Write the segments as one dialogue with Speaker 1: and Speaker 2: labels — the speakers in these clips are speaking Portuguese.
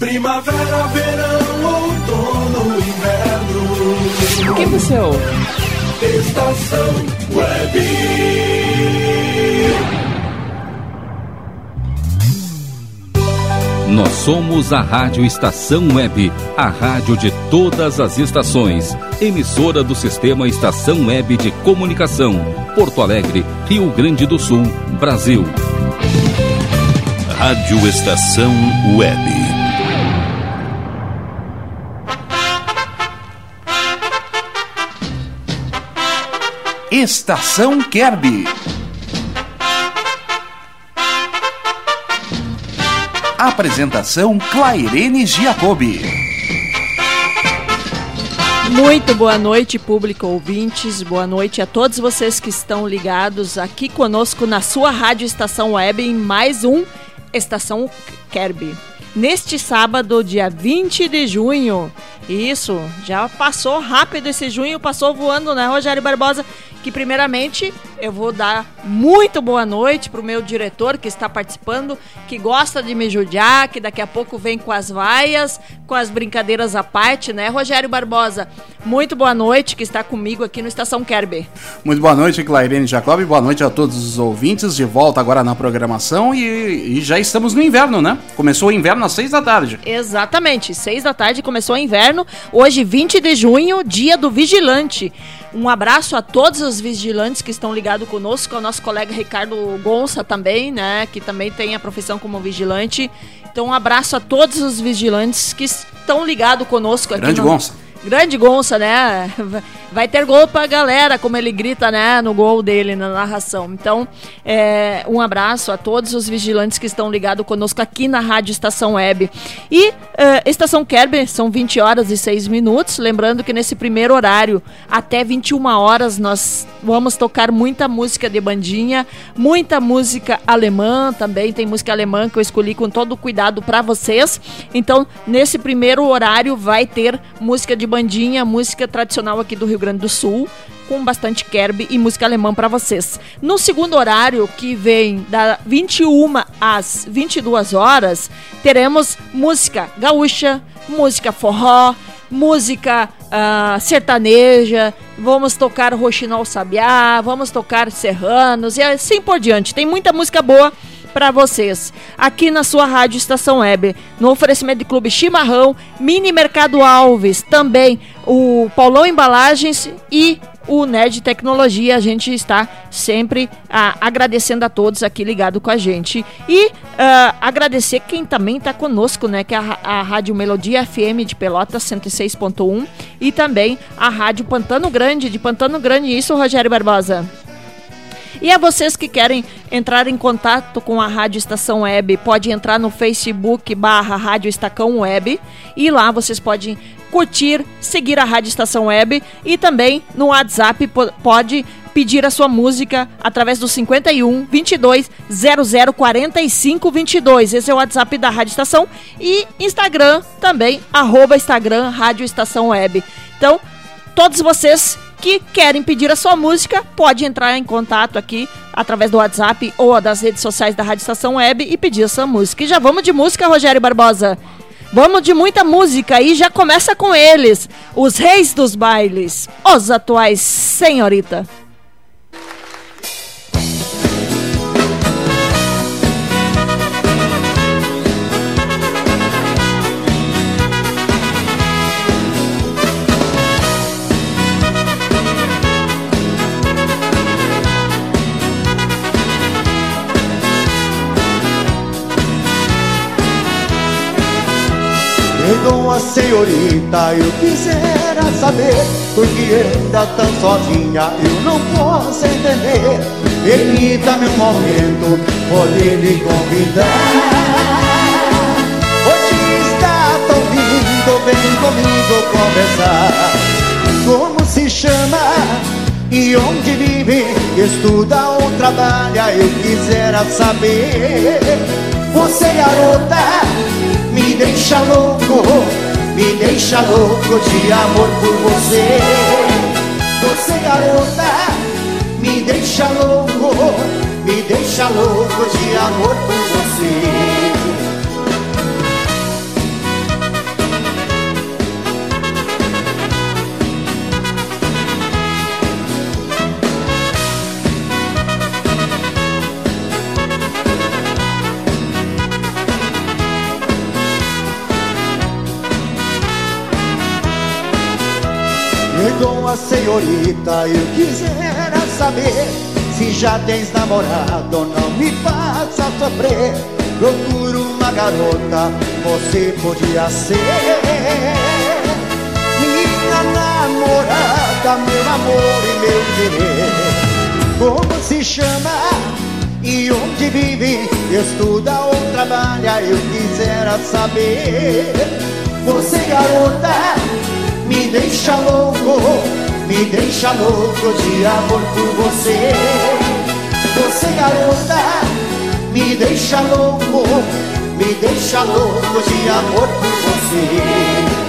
Speaker 1: Primavera, verão, outono, inverno.
Speaker 2: O que você ouve?
Speaker 1: Estação Web.
Speaker 3: Nós somos a Rádio Estação Web, a rádio de todas as estações. Emissora do Sistema Estação Web de Comunicação. Porto Alegre, Rio Grande do Sul, Brasil.
Speaker 4: Rádio Estação Web.
Speaker 5: Estação Kerby. Apresentação Clairene Giacobbe.
Speaker 2: Muito boa noite, público ouvintes. Boa noite a todos vocês que estão ligados aqui conosco na sua rádio estação web em mais um Estação Kerby. Neste sábado, dia 20 de junho. Isso, já passou rápido esse junho, passou voando, né, Rogério Barbosa? que primeiramente eu vou dar muito boa noite para o meu diretor que está participando, que gosta de me judiar, que daqui a pouco vem com as vaias, com as brincadeiras à parte, né, Rogério Barbosa? Muito boa noite, que está comigo aqui no Estação Kerber.
Speaker 5: Muito boa noite, Clairene Jacob, boa noite a todos os ouvintes, de volta agora na programação e, e já estamos no inverno, né? Começou o inverno às seis da tarde.
Speaker 2: Exatamente, seis da tarde começou o inverno, hoje 20 de junho, dia do vigilante. Um abraço a todos os vigilantes que estão ligados conosco, ao nosso colega Ricardo Gonça também, né? Que também tem a profissão como vigilante. Então, um abraço a todos os vigilantes que estão ligados conosco
Speaker 5: aqui. Grande
Speaker 2: no...
Speaker 5: Gonça.
Speaker 2: Grande Gonça, né? Vai ter gol pra galera, como ele grita, né? No gol dele, na narração. Então, é, um abraço a todos os vigilantes que estão ligados conosco aqui na Rádio Estação Web. E é, Estação Kerber, são 20 horas e 6 minutos. Lembrando que nesse primeiro horário, até 21 horas, nós vamos tocar muita música de bandinha, muita música alemã também. Tem música alemã que eu escolhi com todo cuidado para vocês. Então, nesse primeiro horário, vai ter música de bandinha, música tradicional aqui do Rio Grande do Sul, com bastante kerb e música alemã para vocês. No segundo horário, que vem da 21 às 22 horas, teremos música gaúcha, música forró, música uh, sertaneja, vamos tocar Roxinol Sabiá, vamos tocar Serranos e assim por diante. Tem muita música boa para vocês aqui na sua rádio Estação Web, no oferecimento de Clube Chimarrão, Mini Mercado Alves, também o Paulão Embalagens e o Nerd Tecnologia. A gente está sempre ah, agradecendo a todos aqui ligado com a gente. E ah, agradecer quem também está conosco, né? Que é a, a Rádio Melodia FM de Pelotas 106.1 e também a Rádio Pantano Grande, de Pantano Grande. Isso, Rogério Barbosa? E a vocês que querem entrar em contato com a Rádio Estação Web, pode entrar no Facebook barra Rádio Estacão Web e lá vocês podem curtir, seguir a Rádio Estação Web e também no WhatsApp pode pedir a sua música através do 51 22 00 45 22. Esse é o WhatsApp da Rádio Estação e Instagram também, arroba Instagram Rádio Estação Web. Então, todos vocês que querem pedir a sua música, pode entrar em contato aqui através do WhatsApp ou das redes sociais da Rádio Estação Web e pedir sua música. E já vamos de música, Rogério Barbosa. Vamos de muita música e já começa com eles, os reis dos bailes, os atuais senhorita.
Speaker 6: Perdoa, senhorita, eu quisera saber Por que anda tão sozinha, eu não posso entender. Permita-me um momento, poder lhe convidar. Hoje está tão lindo, vem comigo conversar. Como se chama e onde vive? Estuda ou trabalha, eu quisera saber. Você garota deixa louco, me deixa louco de amor por você. Você garota, me deixa louco, me deixa louco de amor por você. Senhorita, eu quisera saber Se já tens namorado, não. Me faça sofrer Procuro uma garota, você podia ser. Minha namorada, meu amor e meu querer Como se chama e onde vive? Estuda ou trabalha, eu quisera saber. Você garota me deixa louco, me deixa louco de amor por você. Você garota, me deixa louco, me deixa louco de amor por você.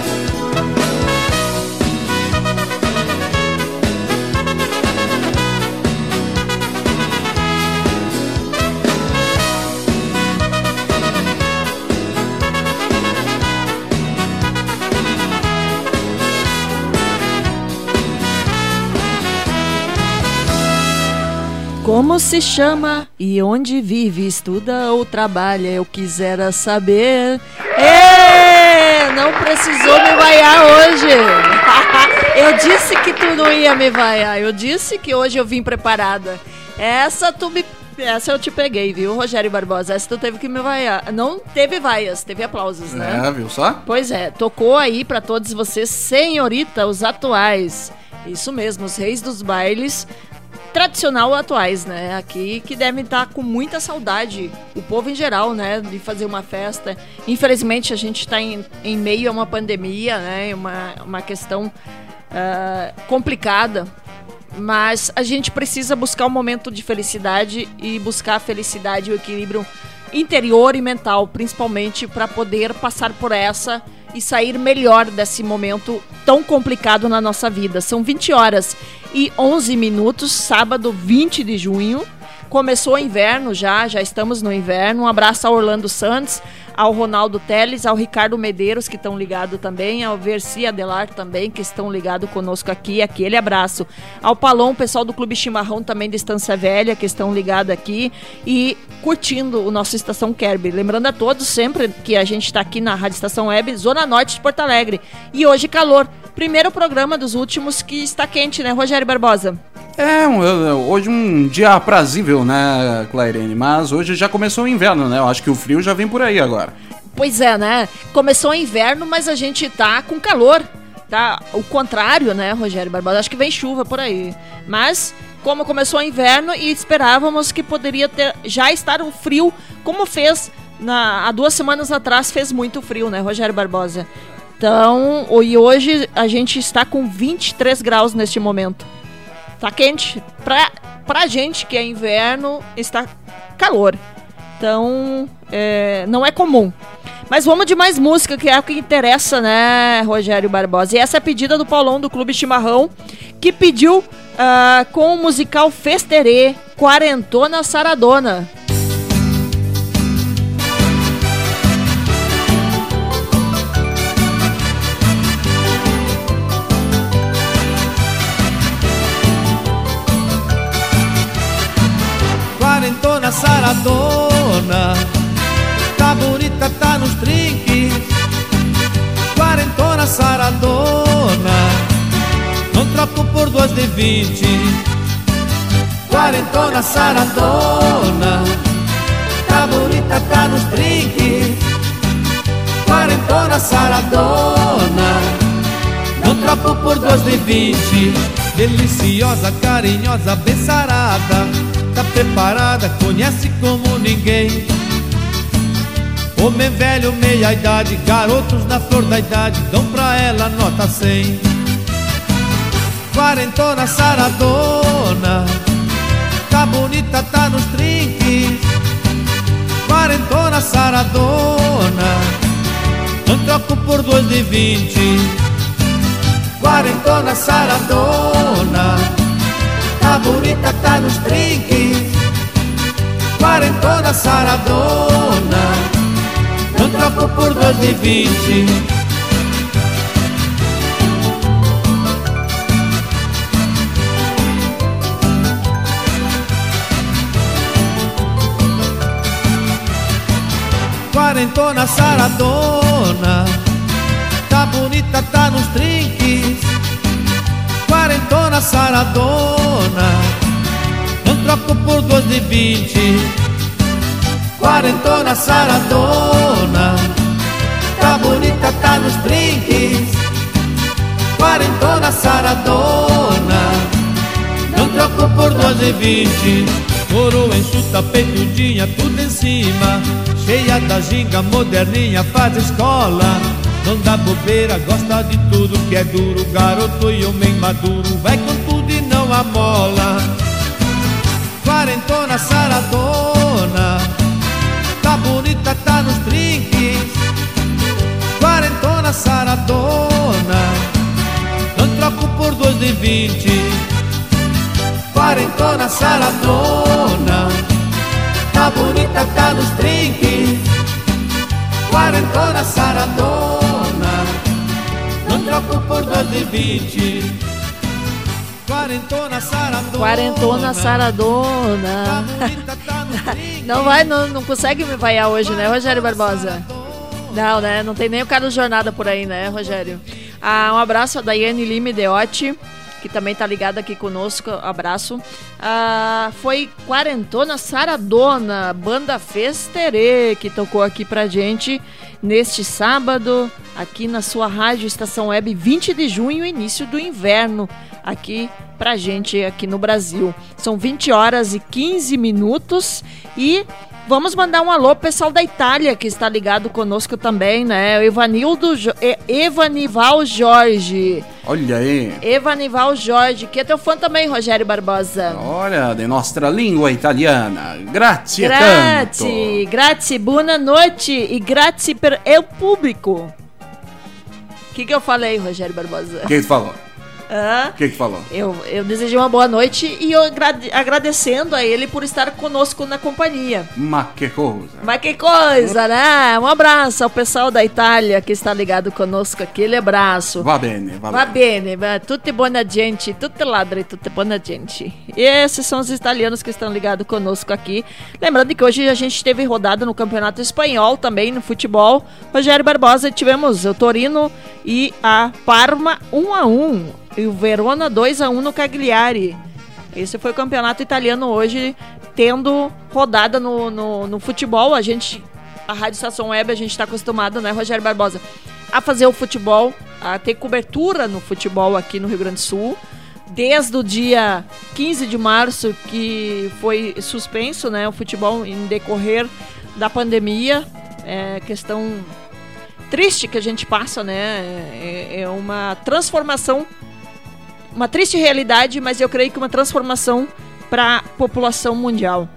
Speaker 2: Como se chama e onde vive, estuda ou trabalha? Eu quisera saber. Ê, não precisou me vaiar hoje. eu disse que tu não ia me vaiar. Eu disse que hoje eu vim preparada. Essa tu me essa eu te peguei, viu, Rogério Barbosa? Essa tu teve que me vaiar. Não teve vaias, teve aplausos, né?
Speaker 5: É, viu só?
Speaker 2: Pois é, tocou aí para todos vocês, senhorita, os atuais. Isso mesmo, os reis dos bailes tradicional atuais, né? Aqui que devem estar com muita saudade, o povo em geral, né? De fazer uma festa. Infelizmente a gente está em, em meio a uma pandemia, né? Uma, uma questão uh, complicada. Mas a gente precisa buscar um momento de felicidade e buscar a felicidade e o equilíbrio interior e mental, principalmente para poder passar por essa e sair melhor desse momento tão complicado na nossa vida. São 20 horas e 11 minutos, sábado 20 de junho. Começou o inverno já, já estamos no inverno. Um abraço ao Orlando Santos, ao Ronaldo Teles, ao Ricardo Medeiros, que estão ligados também, ao Versi Adelar também, que estão ligados conosco aqui. Aquele abraço. Ao Palom, pessoal do Clube Chimarrão também de Estância Velha, que estão ligados aqui e curtindo o nosso Estação Kerb. Lembrando a todos sempre que a gente está aqui na Rádio Estação Web, Zona Norte de Porto Alegre. E hoje calor. Primeiro programa dos últimos que está quente, né, Rogério Barbosa?
Speaker 5: É, hoje um dia aprazível, né, Clairene? Mas hoje já começou o inverno, né? Eu acho que o frio já vem por aí agora.
Speaker 2: Pois é, né? Começou o inverno, mas a gente tá com calor. Tá? O contrário, né, Rogério Barbosa? Acho que vem chuva por aí. Mas, como começou o inverno e esperávamos que poderia ter já estar um frio, como fez na, há duas semanas atrás, fez muito frio, né, Rogério Barbosa? Então, e hoje a gente está com 23 graus neste momento. Tá quente. Pra, pra gente que é inverno, está calor. Então, é, não é comum. Mas vamos de mais música, que é o que interessa, né, Rogério Barbosa? E essa é a pedida do Paulão do Clube Chimarrão, que pediu uh, com o musical Festerê, Quarentona Saradona.
Speaker 7: quarentona saradona tá nos trinques Quarentona saradona. Não troco por duas de vinte. Quarentona saradona. Tá bonita, tá nos trinques Quarentona saradona. Não troco por duas de vinte. Deliciosa, carinhosa, bem sarada. Tá preparada, conhece como ninguém Homem velho, meia idade, garotos na flor da idade Dão pra ela nota 100 Quarentona saradona Tá bonita, tá nos trinques. Quarentona saradona Não troco por dois de vinte. Quarentona saradona Tá bonita, tá nos trinques. Quarentona saradona Não troco por dois de vinte Quarentona saradona Tá bonita, tá nos trinques quarentona saradona. Não troco por duas de vinte. Quarentona saradona. Tá bonita, tá nos brinques. Quarentona saradona. Não troco por duas de vinte. Coroa enxuta, peitudinha, tudo em cima. Cheia da ginga, moderninha, faz escola. Não dá bobeira, gosta de tudo que é duro. Garoto e homem maduro, vai com tudo e não amola. Quarentona saradona, tá bonita, tá nos trinques. Quarentona saradona, não troco por dois de vinte. Quarentona saradona, tá bonita, tá nos trinques. Quarentona saradona, não troco por dois de vinte. Quarentona saradona.
Speaker 2: Quarentona
Speaker 7: Tá
Speaker 2: Saradona.
Speaker 7: bonita, tá.
Speaker 2: Não vai, não, não consegue me vaiar hoje, né, Rogério Barbosa? Não, né? Não tem nem o Carlos Jornada por aí, né, Rogério? Ah, um abraço a Daiane Lime Deotti, que também tá ligada aqui conosco. Abraço. Ah, foi Quarentona Saradona, banda Festerê, que tocou aqui pra gente neste sábado, aqui na sua rádio Estação Web, 20 de junho, início do inverno, aqui pra gente aqui no Brasil. São 20 horas e 15 minutos e vamos mandar um alô pro pessoal da Itália que está ligado conosco também, né? O Evanildo jo E- Evanival Jorge.
Speaker 5: Olha aí.
Speaker 2: Evanival Jorge, que é teu fã também, Rogério Barbosa.
Speaker 5: Olha, de nostra língua italiana. Grazie tanto.
Speaker 2: Grazie, grazie, boa noite e grazie per el público. O que, que eu falei, Rogério Barbosa?
Speaker 5: O que tu falou? O que que falou?
Speaker 2: Eu, eu desejei uma boa noite e eu agrade- agradecendo a ele por estar conosco na companhia.
Speaker 5: Ma que coisa.
Speaker 2: Mas que coisa, né? Um abraço ao pessoal da Itália que está ligado conosco. Aquele abraço.
Speaker 5: Va bene, va,
Speaker 2: Va
Speaker 5: bene.
Speaker 2: bene, tutti buona gente, tutti ladri, tutti buona gente. E esses são os italianos que estão ligados conosco aqui. Lembrando que hoje a gente teve rodada no Campeonato Espanhol também, no futebol. Rogério Barbosa, tivemos o Torino e a Parma 1 a 1 e o Verona 2 a 1 no Cagliari. Esse foi o campeonato italiano hoje, tendo rodada no, no, no futebol. A gente, a Rádio Estação Web, a gente está acostumado, né, Rogério Barbosa, a fazer o futebol, a ter cobertura no futebol aqui no Rio Grande do Sul. Desde o dia 15 de março, que foi suspenso né, o futebol em decorrer da pandemia. É questão triste que a gente passa, né? É, é uma transformação uma triste realidade, mas eu creio que uma transformação para a população mundial.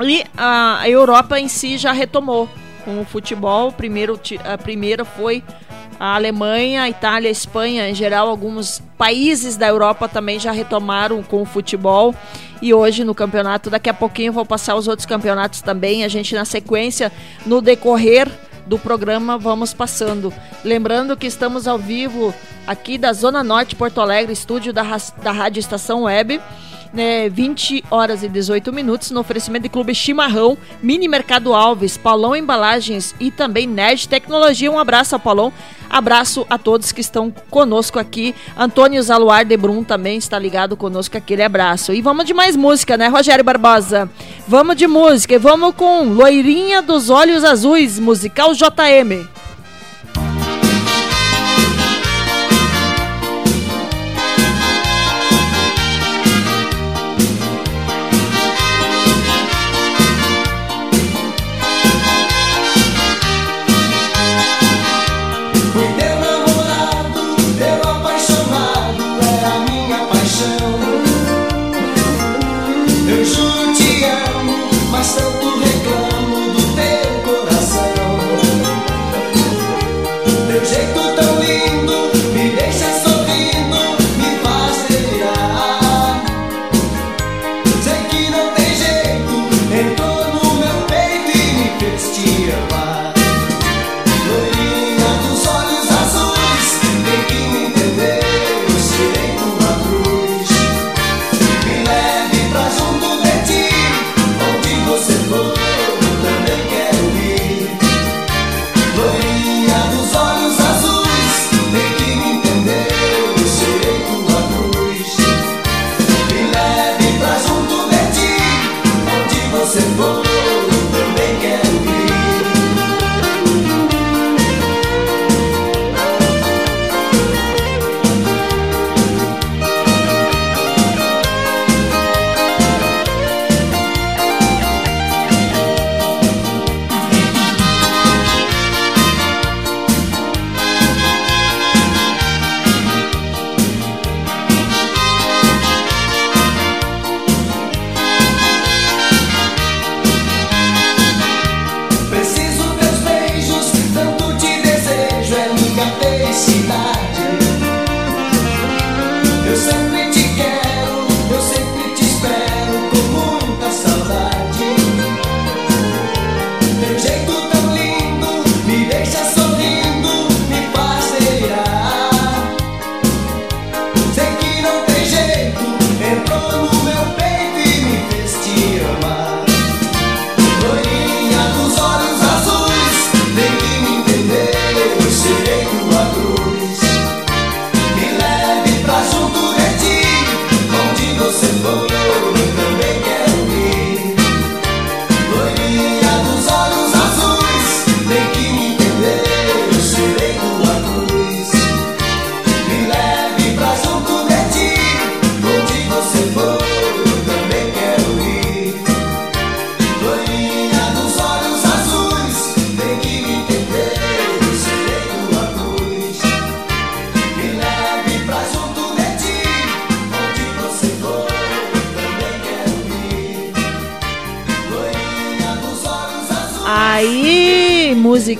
Speaker 2: E a, Europa em si já retomou com o futebol. Primeiro, a primeira foi a Alemanha, a Itália, a Espanha, em geral, alguns países da Europa também já retomaram com o futebol. E hoje no campeonato, daqui a pouquinho vou passar os outros campeonatos também. A gente na sequência, no decorrer do programa vamos passando. Lembrando que estamos ao vivo aqui da Zona Norte, Porto Alegre, estúdio da, da Rádio Estação Web. Né, 20 horas e 18 minutos no oferecimento de Clube Chimarrão, Mini Mercado Alves, Paulão Embalagens e também Nerd Tecnologia. Um abraço ao Paulão, abraço a todos que estão conosco aqui. Antônio Zaluar de Brum também está ligado conosco, aquele abraço. E vamos de mais música, né, Rogério Barbosa? Vamos de música e vamos com Loirinha dos Olhos Azuis, musical JM.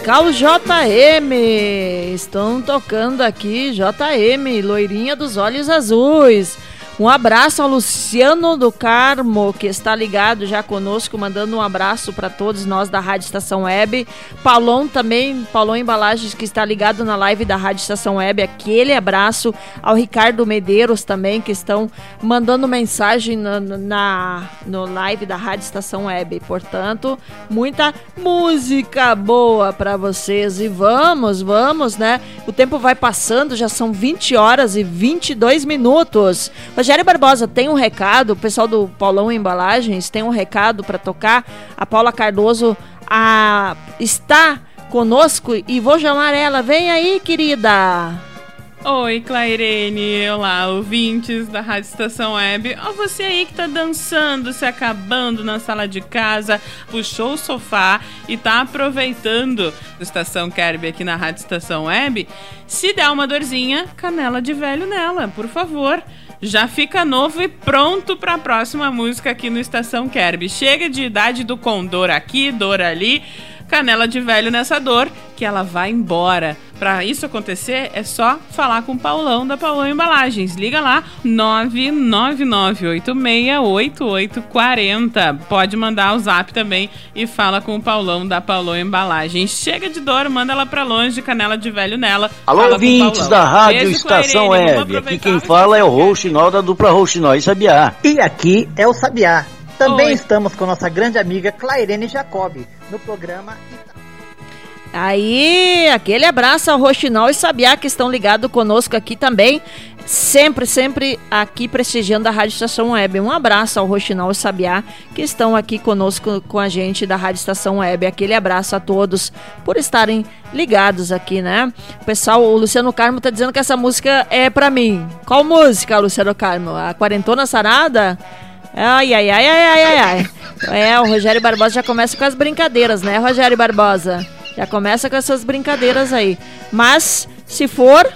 Speaker 2: Musical JM. Estão tocando aqui JM, loirinha dos olhos azuis. Um abraço ao Luciano do Carmo, que está ligado já conosco, mandando um abraço para todos nós da Rádio Estação Web. Paulão também, Paulão Embalagens, que está ligado na live da Rádio Estação Web. Aquele abraço ao Ricardo Medeiros também, que estão mandando mensagem na, na no live da Rádio Estação Web. Portanto, muita música boa para vocês. E vamos, vamos, né? O tempo vai passando, já são 20 horas e 22 minutos. Rogério Barbosa tem um recado, o pessoal do Paulão Embalagens tem um recado para tocar. A Paula Cardoso a, está conosco e vou chamar ela. Vem aí, querida.
Speaker 8: Oi, Clairene. Olá, ouvintes da Rádio Estação Web. Ó, você aí que tá dançando, se acabando na sala de casa, puxou o sofá e tá aproveitando do Estação Kerb aqui na Rádio Estação Web. Se der uma dorzinha, canela de velho nela, por favor já fica novo e pronto para a próxima música aqui no Estação Kerb. Chega de idade do Condor aqui, dor ali, canela de velho nessa dor, que ela vai embora. Para isso acontecer, é só falar com o Paulão da Paulão Embalagens. Liga lá, 999868840. Pode mandar o zap também e fala com o Paulão da Paulão Embalagens. Chega de dor, manda ela para longe, canela de velho nela.
Speaker 9: Alô, ouvintes da Rádio Beijo, Estação Web. Aqui quem fala é o Rouxinol da dupla Rouxinol e Sabiá.
Speaker 10: E aqui é o Sabiá. Também Oi. estamos com nossa grande amiga Clairene Jacob no programa
Speaker 2: Aí, aquele abraço ao Roxinol e Sabiá que estão ligados conosco aqui também. Sempre, sempre aqui prestigiando a Rádio Estação Web. Um abraço ao Roxinol e Sabiá que estão aqui conosco com a gente da Rádio Estação Web. Aquele abraço a todos por estarem ligados aqui, né? O pessoal, o Luciano Carmo tá dizendo que essa música é para mim. Qual música, Luciano Carmo? A Quarentona Sarada? Ai, ai, ai, ai, ai, ai, ai. É, o Rogério Barbosa já começa com as brincadeiras, né, Rogério Barbosa? Já começa com essas brincadeiras aí. Mas, se for,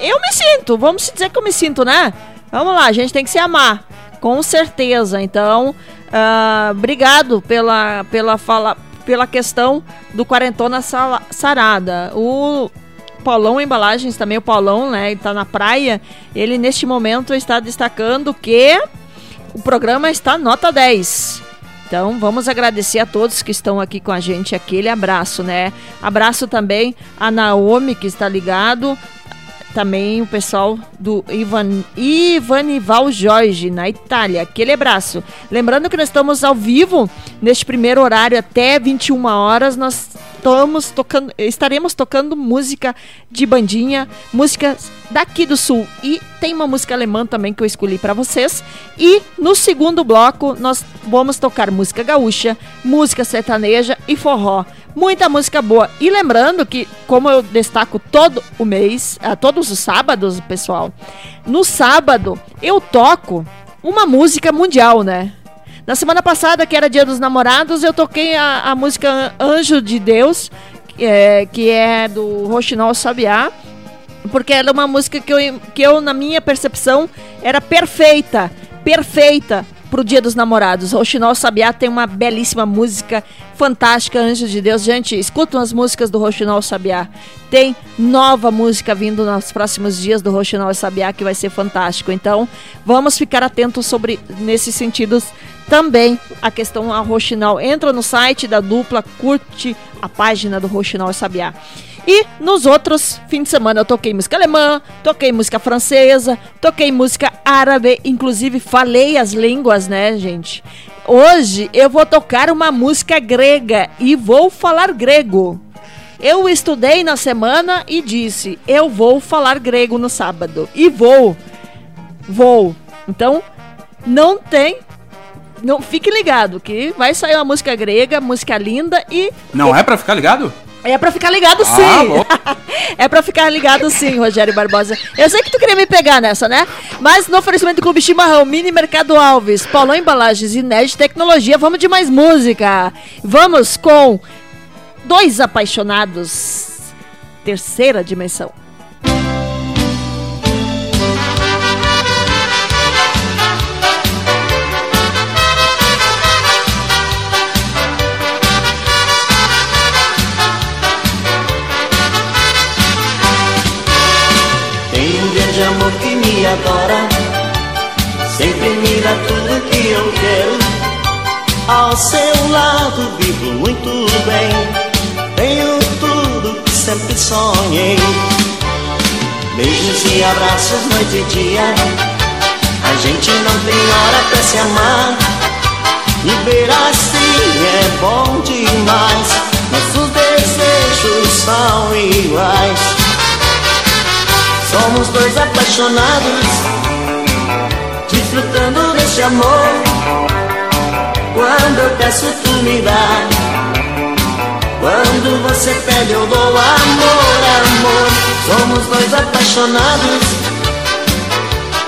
Speaker 2: eu me sinto. Vamos dizer que eu me sinto, né? Vamos lá, a gente tem que se amar. Com certeza. Então, uh, obrigado pela, pela, fala, pela questão do Quarentona Sarada. O Paulão Embalagens, também o Paulão, né? Ele tá na praia. Ele, neste momento, está destacando que o programa está nota 10. Então, vamos agradecer a todos que estão aqui com a gente. Aquele abraço, né? Abraço também a Naomi, que está ligado. Também o pessoal do Ivan, Ivanival Jorge, na Itália. Aquele abraço. Lembrando que nós estamos ao vivo, neste primeiro horário, até 21 horas. Nós estamos tocando, estaremos tocando música de bandinha, músicas daqui do sul e tem uma música alemã também que eu escolhi para vocês. E no segundo bloco nós vamos tocar música gaúcha, música sertaneja e forró. Muita música boa. E lembrando que, como eu destaco todo o mês, uh, todos os sábados, pessoal, no sábado eu toco uma música mundial, né? Na semana passada, que era Dia dos Namorados, eu toquei a, a música Anjo de Deus, que é, que é do Rochinol Sabiá, porque ela é uma música que eu, que eu, na minha percepção, era perfeita, perfeita pro Dia dos Namorados. O Rochinol Sabiá tem uma belíssima música fantástica, Anjo de Deus. Gente, escutam as músicas do Rochinol Sabiá. Tem nova música vindo nos próximos dias do Rochinol Sabiá que vai ser fantástico. Então, vamos ficar atentos sobre nesses sentidos também a questão a Roxinol. Entra no site da dupla, curte a página do Roxinol Sabiá. E nos outros fins de semana eu toquei música alemã, toquei música francesa, toquei música árabe, inclusive falei as línguas, né, gente? Hoje eu vou tocar uma música grega e vou falar grego. Eu estudei na semana e disse: eu vou falar grego no sábado. E vou. Vou. Então, não tem não fique ligado que vai sair uma música grega, música linda e
Speaker 5: Não é para ficar ligado?
Speaker 2: É pra ficar ligado sim. Ah, é pra ficar ligado sim, Rogério Barbosa. Eu sei que tu queria me pegar nessa, né? Mas no oferecimento do Clube Chimarrão, Mini Mercado Alves, Paulão Embalagens e Nerd Tecnologia, vamos de mais música. Vamos com Dois Apaixonados. Terceira dimensão.
Speaker 11: Adora, sempre me dá tudo que eu quero. Ao seu lado vivo muito bem, tenho tudo que sempre sonhei. Beijos e abraços noite e dia, a gente não tem hora pra se amar. Viver assim é bom demais, nossos desejos são iguais. Somos dois apaixonados, desfrutando desse amor. Quando eu peço, tu me dá. Quando você pede, eu dou amor, amor. Somos dois apaixonados,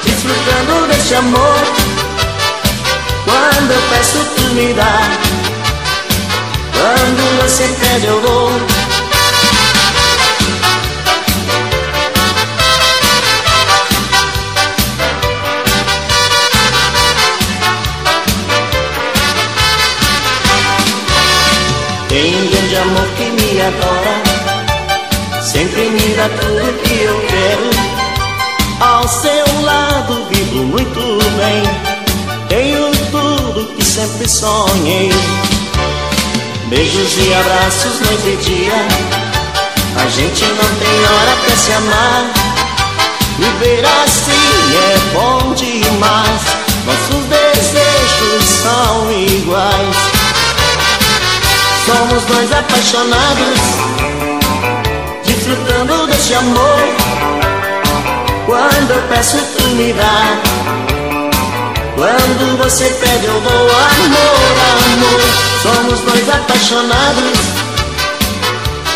Speaker 11: desfrutando desse amor. Quando eu peço, tu me dá. Quando você pede, eu dou. Adora, sempre me dá tudo que eu quero. Ao seu lado vivo muito bem, tenho tudo que sempre sonhei. Beijos e abraços noite e dia, a gente não tem hora pra se amar. Viver assim é bom demais, nossos desejos são iguais. Somos dois apaixonados, desfrutando desse amor. Quando eu peço, tu me dá. Quando você pede, eu dou amor, amor. Somos dois apaixonados,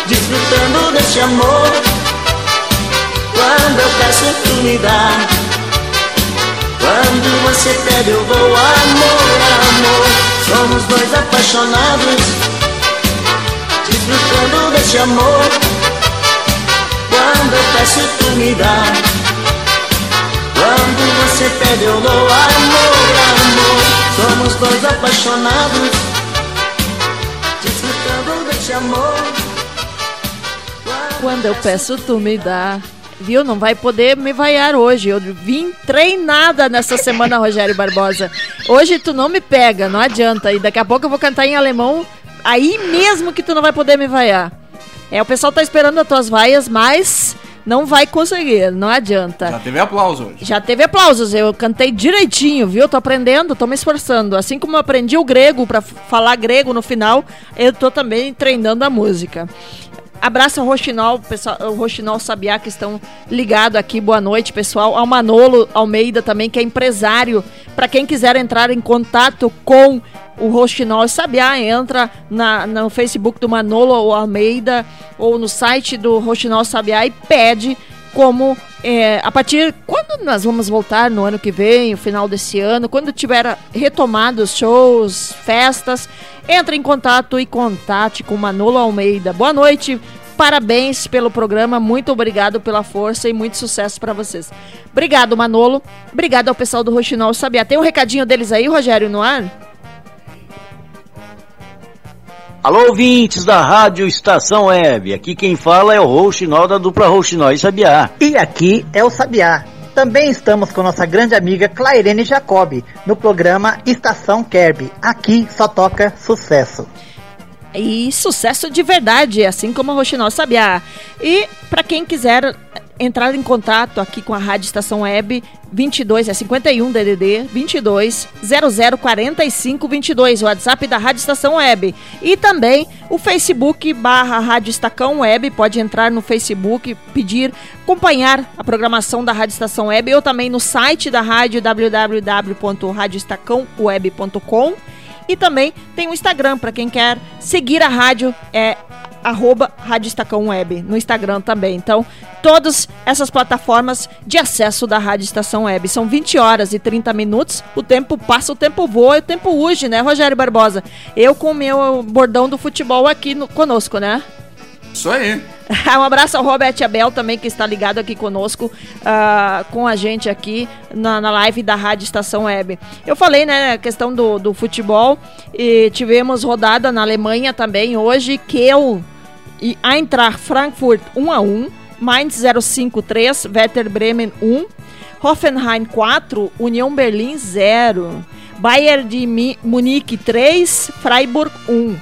Speaker 11: desfrutando desse amor. Quando eu peço, tu me dá. Quando você pede, eu dou amor, amor. Somos dois apaixonados desfrutando desse amor. Quando eu peço, tu me dá. Quando você pede, eu dou amor, amor. Somos dois apaixonados, desfrutando desse amor.
Speaker 2: Quando eu peço, tu me dá. Viu? Não vai poder me vaiar hoje. Eu vim treinada nessa semana, Rogério Barbosa. Hoje tu não me pega, não adianta. E daqui a pouco eu vou cantar em alemão aí mesmo que tu não vai poder me vaiar. É, o pessoal tá esperando as tuas vaias, mas não vai conseguir, não adianta.
Speaker 5: Já teve aplauso hoje.
Speaker 2: Já teve aplausos, eu cantei direitinho, viu? Tô aprendendo, tô me esforçando. Assim como eu aprendi o grego para falar grego no final, eu tô também treinando a música. Abraço ao Roxinol, pessoal, o Roxinol Sabiá que estão ligado aqui. Boa noite, pessoal. Ao Manolo Almeida também, que é empresário. Para quem quiser entrar em contato com o Roxinol Sabiá, entra na, no Facebook do Manolo Almeida ou no site do Roxinol Sabiá e pede como é, a partir quando nós vamos voltar no ano que vem, o final desse ano, quando tiver retomado os shows, festas, entre em contato e contate com Manolo Almeida. Boa noite, parabéns pelo programa, muito obrigado pela força e muito sucesso para vocês. Obrigado, Manolo. Obrigado ao pessoal do Roxinol Sabiá. Tem um recadinho deles aí, Rogério, no ar?
Speaker 9: Alô, ouvintes da Rádio Estação Web. Aqui quem fala é o Rouxinol da dupla Rouxinol e Sabiá.
Speaker 10: E aqui é o Sabiá. Também estamos com nossa grande amiga Clairene Jacobi no programa Estação Kerb. Aqui só toca sucesso.
Speaker 2: E sucesso de verdade, assim como o Roxinol Sabiá. E para quem quiser entrar em contato aqui com a Rádio Estação Web 22 é 51 DDD 22 00 45 22, o WhatsApp da Rádio Estação Web. E também o Facebook barra Rádio Estacão Web, pode entrar no Facebook, pedir, acompanhar a programação da Rádio Estação Web ou também no site da rádio www.radioestacãoweb.com. E também tem o Instagram para quem quer seguir a rádio é arroba Rádio Estacão Web, no Instagram também. Então, todas essas plataformas de acesso da Rádio Estação Web. São 20 horas e 30 minutos. O tempo passa, o tempo voa, o tempo urge, né, Rogério Barbosa? Eu com o meu bordão do futebol aqui no, conosco, né?
Speaker 5: Isso aí.
Speaker 2: um abraço ao Robert Abel também, que está ligado aqui conosco, uh, com a gente aqui na, na, live da Rádio Estação Web. Eu falei, né, a questão do, do futebol, e tivemos rodada na Alemanha também hoje, que eu e Eintracht Frankfurt 1 a 1 Mainz 053, Werder Bremen 1, Hoffenheim 4, União Berlim 0. Bayern de Munique 3, Freiburg 1.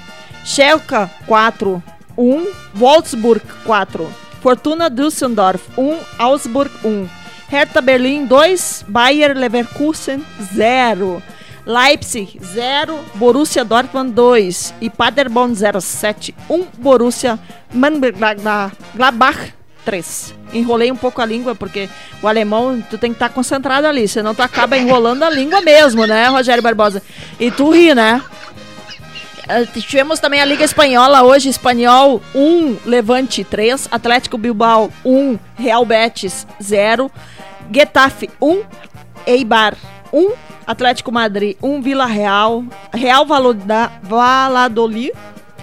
Speaker 2: Schalke 4, 1. Wolfsburg 4. Fortuna Düsseldorf 1, Augsburg 1. Hertha Berlim 2, Bayer Leverkusen 0. Leipzig 0, Borussia Dortmund 2 e Paderborn 07, 1, Borussia Mönchengladbach 3. Enrolei um pouco a língua porque o alemão tu tem que estar tá concentrado ali, senão tu acaba enrolando a língua mesmo, né, Rogério Barbosa? E tu ri, né? Uh, tivemos também a Liga Espanhola hoje, Espanhol 1, Levante 3, Atlético Bilbao 1, Real Betis 0, Getafe 1, Eibar 1, Atlético Madrid 1, Vila Real, Real Valladolid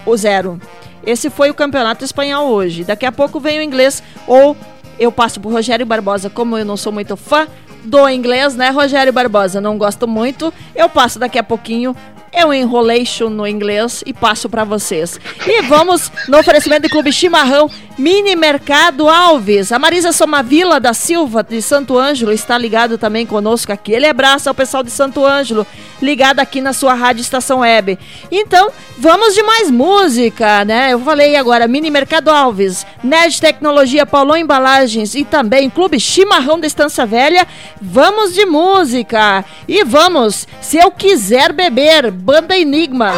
Speaker 2: o 0. Esse foi o campeonato espanhol hoje. Daqui a pouco vem o inglês ou eu passo pro Rogério Barbosa, como eu não sou muito fã do inglês, né, Rogério Barbosa? Não gosto muito. Eu passo daqui a pouquinho eu enrolation no inglês e passo para vocês. E vamos no oferecimento do Clube Chimarrão Mini Mercado Alves. A Marisa Somavila da Silva de Santo Ângelo está ligado também conosco aqui. Ele abraça ao pessoal de Santo Ângelo, ligado aqui na sua rádio Estação Web. Então, vamos de mais música, né? Eu falei agora Mini Mercado Alves, Nerd Tecnologia, Paulão Embalagens e também Clube Chimarrão da Estância Velha. Vamos de música. E vamos, se eu quiser beber, Banda Enigma.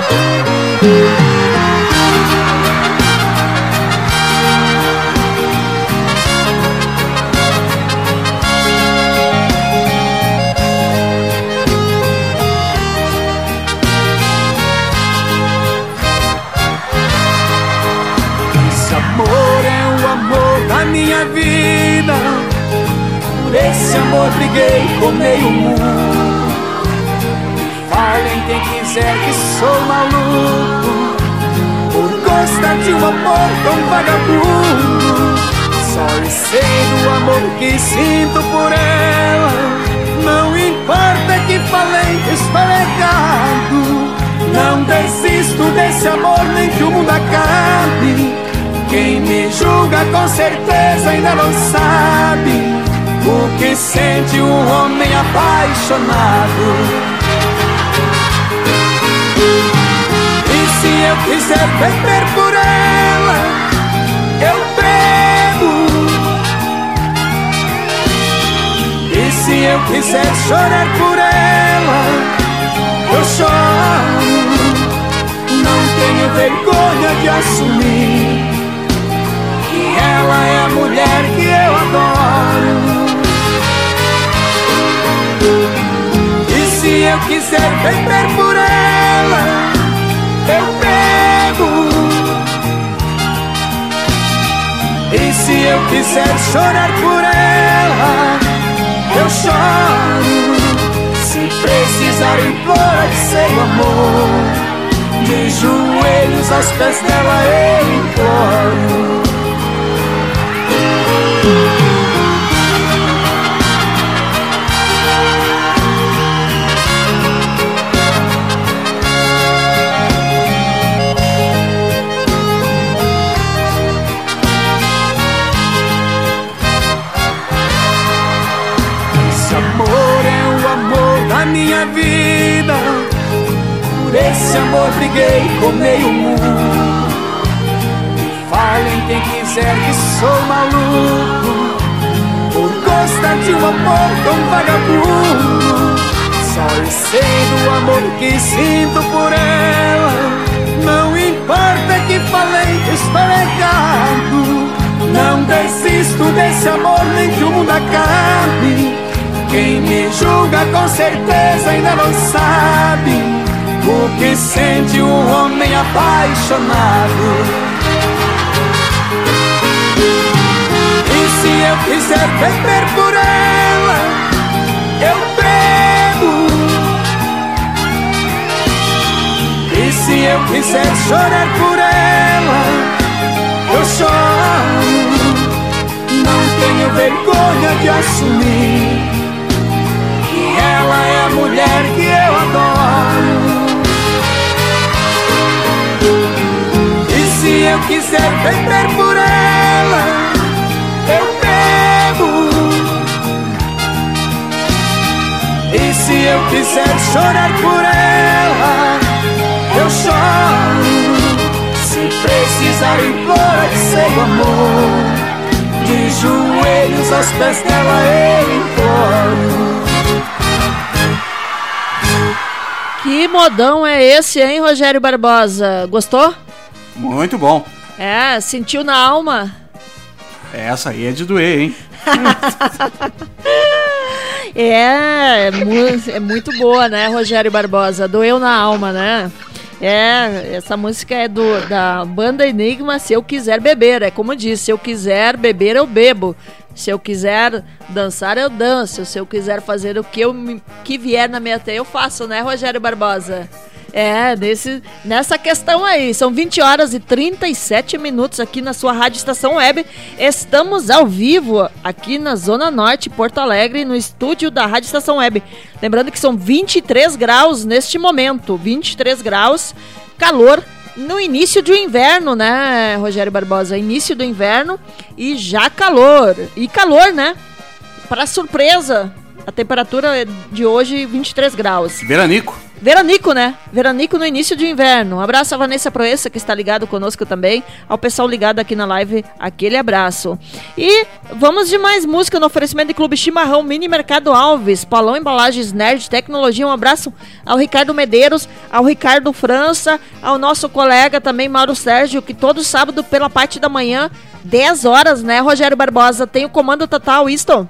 Speaker 12: Esse amor é o amor da minha vida. Por esse amor briguei com meio mundo. Falem quem quiser que sou maluco Por gostar de um amor tão vagabundo. Só sei do amor que sinto por ela. Não importa que falei que estou legado Não desisto desse amor nem que o mundo acabe. Quem me julga com certeza ainda não sabe o que sente um homem apaixonado quiser beber por ela, eu bebo. E se eu quiser chorar por ela, eu choro. Não tenho vergonha de assumir que ela é a mulher que eu adoro. E se eu quiser beber por ela, eu bebo. Se eu quiser chorar por ela, eu choro. Se precisar implorar seu amor, de joelhos aos pés dela eu imploro. Esse amor briguei com meio mundo. Falem quem quiser que sou maluco. Por gostar de um amor tão vagabundo. Só sei do amor que sinto por ela. Não importa que falei que estou legado. Não desisto desse amor nem que o mundo acabe. Quem me julga com certeza ainda não sabe o que sente um homem apaixonado. E se eu quiser beber por ela, eu bebo. E se eu quiser chorar por ela, eu choro. Não tenho vergonha de assumir ela é a mulher que eu adoro. Quiser beber por ela, eu bebo.
Speaker 11: quiser chorar por ela, eu choro. Se precisar implorar seu amor, de joelhos aos pés dela eu imploro.
Speaker 2: Que modão é esse, hein, Rogério Barbosa? Gostou?
Speaker 5: Muito bom.
Speaker 2: É, sentiu na alma?
Speaker 5: Essa aí é de doer, hein?
Speaker 2: é, é, mu- é muito boa, né, Rogério Barbosa? Doeu na alma, né? É, essa música é do, da banda Enigma, Se Eu Quiser Beber. É como diz, se eu quiser beber, eu bebo. Se eu quiser dançar, eu danço. Se eu quiser fazer o que, eu, que vier na minha teia, eu faço, né, Rogério Barbosa? É, nesse, nessa questão aí. São 20 horas e 37 minutos aqui na sua Rádio Estação Web. Estamos ao vivo aqui na Zona Norte, Porto Alegre, no estúdio da Rádio Estação Web. Lembrando que são 23 graus neste momento. 23 graus, calor no início do inverno, né, Rogério Barbosa? Início do inverno e já calor. E calor, né? Para surpresa, a temperatura de hoje 23 graus.
Speaker 5: Veranico.
Speaker 2: Veranico, né? Veranico no início de inverno. Um abraço a Vanessa Proença, que está ligado conosco também. Ao pessoal ligado aqui na live, aquele abraço. E vamos de mais música no oferecimento de Clube Chimarrão, Mini Mercado Alves, Paulão Embalagens Nerd Tecnologia. Um abraço ao Ricardo Medeiros, ao Ricardo França, ao nosso colega também, Mauro Sérgio, que todo sábado, pela parte da manhã, 10 horas, né, Rogério Barbosa? Tem o comando total, isto?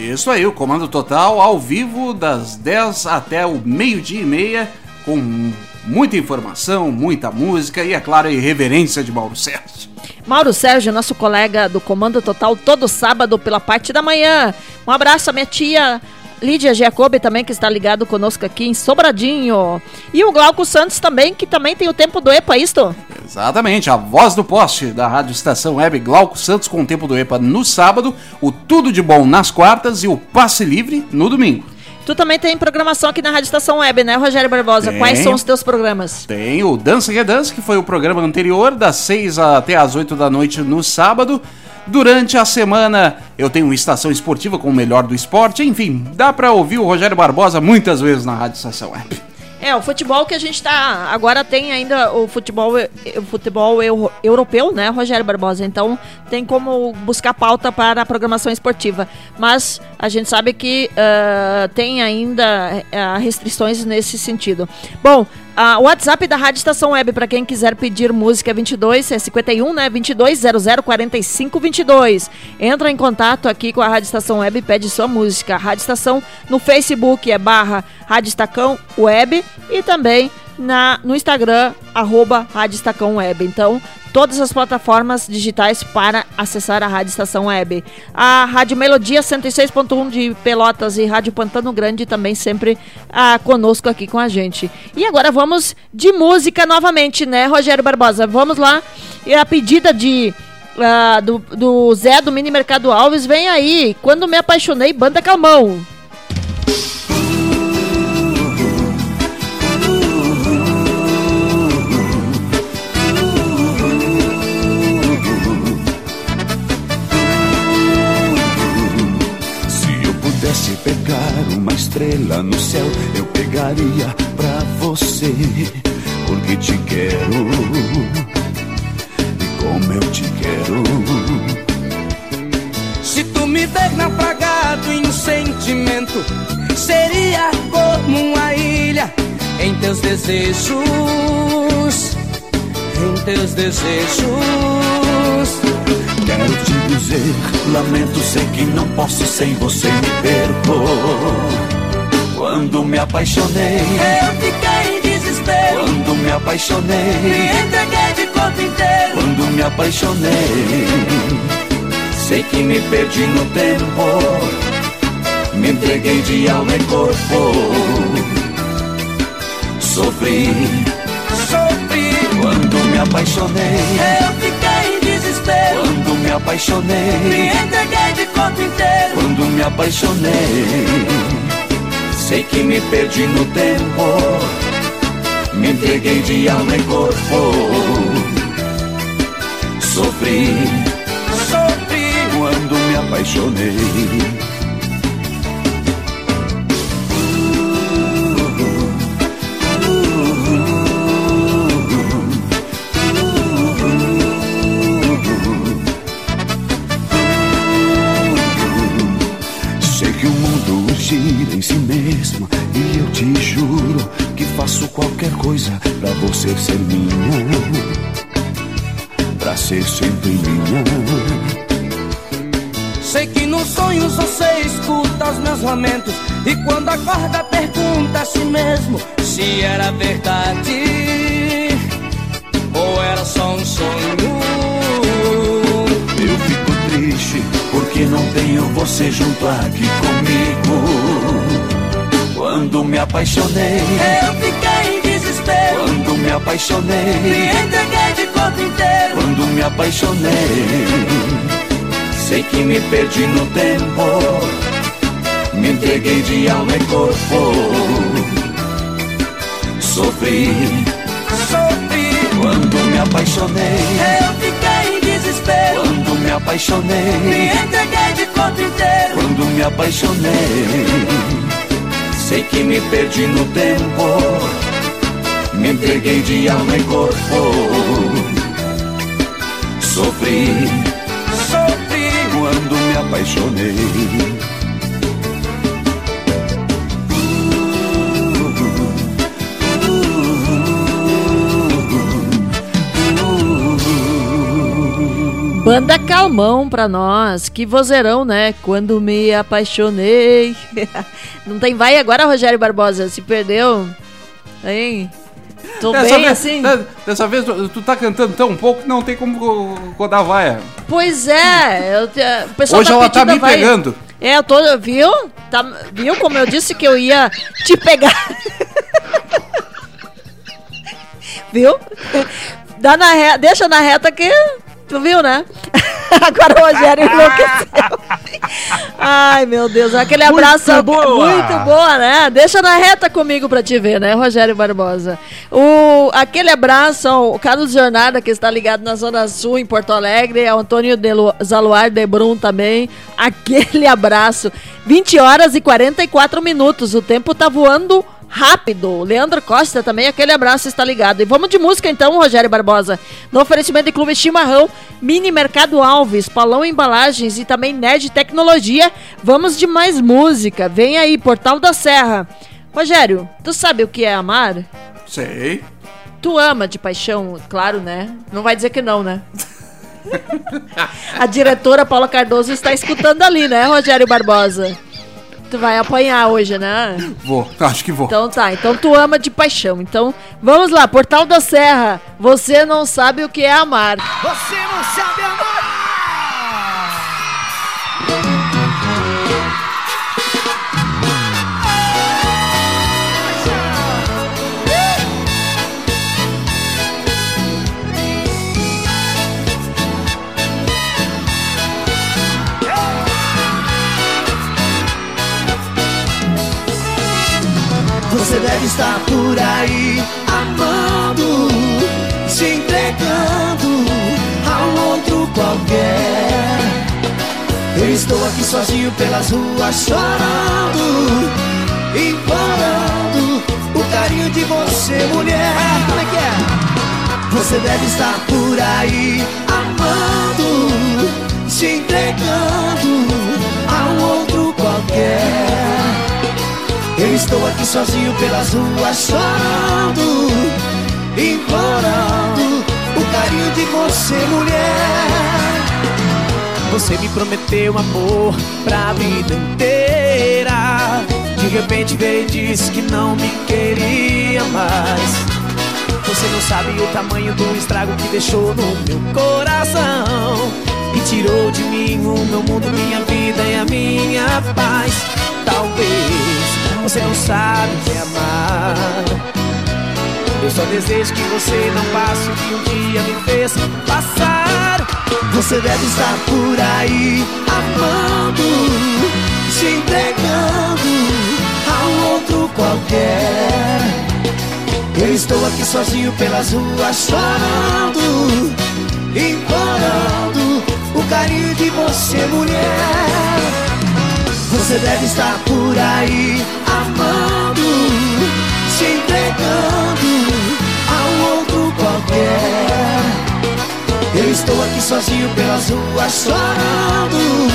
Speaker 5: Isso aí, o Comando Total ao vivo das 10 até o meio-dia e meia, com muita informação, muita música e, é claro, a irreverência de Mauro Sérgio.
Speaker 2: Mauro Sérgio, nosso colega do Comando Total, todo sábado pela parte da manhã. Um abraço à minha tia Lídia Giacobbe também, que está ligado conosco aqui em Sobradinho. E o Glauco Santos também, que também tem o tempo do EPA, isto?
Speaker 5: Exatamente, a voz do poste da Rádio Estação Web Glauco Santos com o tempo do EPA no sábado, o Tudo de Bom nas quartas e o Passe Livre no domingo.
Speaker 2: Tu também tem programação aqui na Rádio Estação Web, né, Rogério Barbosa?
Speaker 5: Tenho.
Speaker 2: Quais são os teus programas?
Speaker 5: Tem o Dança e Redança, que foi o programa anterior, das 6 até as 8 da noite no sábado. Durante a semana eu tenho estação esportiva com o melhor do esporte. Enfim, dá pra ouvir o Rogério Barbosa muitas vezes na Rádio Estação Web.
Speaker 2: É, o futebol que a gente tá. Agora tem ainda o futebol, o futebol eu- europeu, né, Rogério Barbosa? Então tem como buscar pauta para a programação esportiva. Mas a gente sabe que ah, tem ainda ah, restrições nesse sentido. Bom, o WhatsApp da Rádio Estação Web, para quem quiser pedir música, é 22, é 51, né? 2200 45 22. Entra em contato aqui com a Rádio Estação Web e pede sua música. A Rádio Estação no Facebook é barra Rádio Estacão Web e também na, no Instagram, arroba Rádio Estacão Web. Então, todas as plataformas digitais para acessar a Rádio Estação Web. A Rádio Melodia 106.1 de Pelotas e Rádio Pantano Grande também sempre ah, conosco aqui com a gente. E agora vamos de música novamente, né, Rogério Barbosa? Vamos lá. E a pedida de. ah, do, do Zé do Mini Mercado Alves, vem aí. Quando me apaixonei, banda Calmão.
Speaker 4: Pudesse pegar uma estrela no céu, eu pegaria pra você, porque te quero. E como eu te quero.
Speaker 12: Se tu me der naufragado em sentimento, seria como uma ilha em teus desejos, em teus desejos.
Speaker 4: Quero te dizer, lamento, sei que não posso sem você me perco. Quando me apaixonei,
Speaker 12: Eu fiquei em desespero,
Speaker 4: quando me
Speaker 12: me
Speaker 4: apaixonei,
Speaker 12: entreguei de corpo inteiro.
Speaker 4: quando me apaixonei, sei que me perdi no tempo, me entreguei de alma e corpo, sofri.
Speaker 12: Sofri,
Speaker 4: quando me apaixonei,
Speaker 12: eu
Speaker 4: quando me
Speaker 12: me
Speaker 4: apaixonei,
Speaker 12: entreguei de corpo inteiro.
Speaker 4: quando me apaixonei, sei que me perdi no tempo, me entreguei de alma e corpo, sofri.
Speaker 12: Sofri,
Speaker 4: quando me apaixonei. Você ser minha. Pra ser sempre minha.
Speaker 12: Sei que nos sonhos você escuta os meus lamentos E quando acorda pergunta a si mesmo Se era verdade Ou era só um sonho
Speaker 4: Eu fico triste porque não tenho você junto aqui comigo Quando me apaixonei
Speaker 12: Eu fiquei
Speaker 4: apaixonei.
Speaker 12: Me entreguei de corpo inteiro.
Speaker 4: Quando me apaixonei Sei que me perdi no tempo. Me entreguei de alma e corpo. Sofri.
Speaker 12: Sofri.
Speaker 4: Quando me apaixonei.
Speaker 12: Eu fiquei em desespero.
Speaker 4: Quando me apaixonei.
Speaker 12: Me entreguei de corpo inteiro.
Speaker 4: Quando me apaixonei Sei que me perdi no tempo Me entreguei de alma e corpo Sofri
Speaker 12: Sofri
Speaker 4: quando me apaixonei.
Speaker 2: Banda Calmão pra nós, que vozeirão, né? Quando me apaixonei. Não tem vai agora, Rogério Barbosa? Se perdeu? Hein? Tô
Speaker 5: Dessa
Speaker 2: bem
Speaker 5: vez,
Speaker 2: assim?
Speaker 5: da- Dessa vez tu, tu tá cantando tão pouco que não tem como rodar vaia.
Speaker 2: Pois é, eu te- o pessoal
Speaker 5: Hoje ela tá me
Speaker 2: vai-
Speaker 5: pegando.
Speaker 2: É, eu tô, viu? Tá, viu como eu disse que eu ia te pegar? viu? Dá na re... Deixa na reta que tu viu, né? Agora o Rogério enlouqueceu. Ai, meu Deus, aquele
Speaker 5: Muito
Speaker 2: abraço
Speaker 5: boa.
Speaker 2: muito boa, né? Deixa na reta comigo pra te ver, né, Rogério Barbosa? O, aquele abraço ao Carlos Jornada, que está ligado na Zona Sul, em Porto Alegre, ao Antônio de Lu- Zaluar de Brum também. Aquele abraço. 20 horas e 44 minutos. O tempo tá voando rápido. Leandro Costa também, aquele abraço está ligado. E vamos de música então, Rogério Barbosa. No oferecimento de Clube Chimarrão, Mini Mercado Alves, Paulão Embalagens e também Nerd Tecnologia. Vamos de mais música. Vem aí, Portal da Serra. Rogério, tu sabe o que é amar?
Speaker 5: Sei.
Speaker 2: Tu ama de paixão, claro, né? Não vai dizer que não, né? A diretora Paula Cardoso está escutando ali, né, Rogério Barbosa? Tu vai apanhar hoje, né?
Speaker 5: Vou, acho que vou.
Speaker 2: Então tá, então tu ama de paixão. Então vamos lá, Portal da Serra. Você não sabe o que é amar.
Speaker 12: Você não sabe
Speaker 11: Você deve estar por aí amando, se entregando a um outro qualquer. Eu estou aqui sozinho pelas ruas chorando, implorando o carinho de você, mulher. Como é que é? Você deve estar por aí amando, se entregando a um outro qualquer. Eu estou aqui sozinho pelas ruas chorando, implorando o carinho de você, mulher.
Speaker 12: Você me prometeu amor pra vida inteira. De repente veio e disse que não me queria mais. Você não sabe o tamanho do estrago que deixou no meu coração. E tirou de mim o meu mundo, minha vida e a minha paz. Talvez você não sabe o que é amar Eu só desejo que você não passe o que um dia me fez passar
Speaker 11: Você deve estar por aí amando, se entregando a um outro qualquer. Eu estou aqui sozinho pelas ruas chorando, implorando o carinho de você, mulher. Você deve estar por aí amando, se entregando a um outro qualquer. Eu estou aqui sozinho pelas ruas chorando,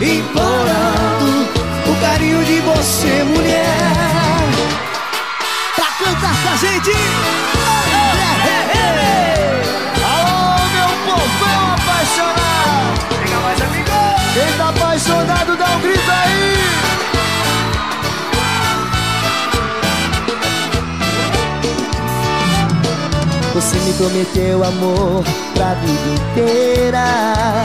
Speaker 11: implorando o carinho de
Speaker 13: você, mulher. Pra cantar com a gente.
Speaker 14: Alô, meu povão apaixonado!
Speaker 13: Pega mais, amigo!
Speaker 14: Quem tá apaixonado, dá um grito aí!
Speaker 15: Você me prometeu amor pra vida inteira.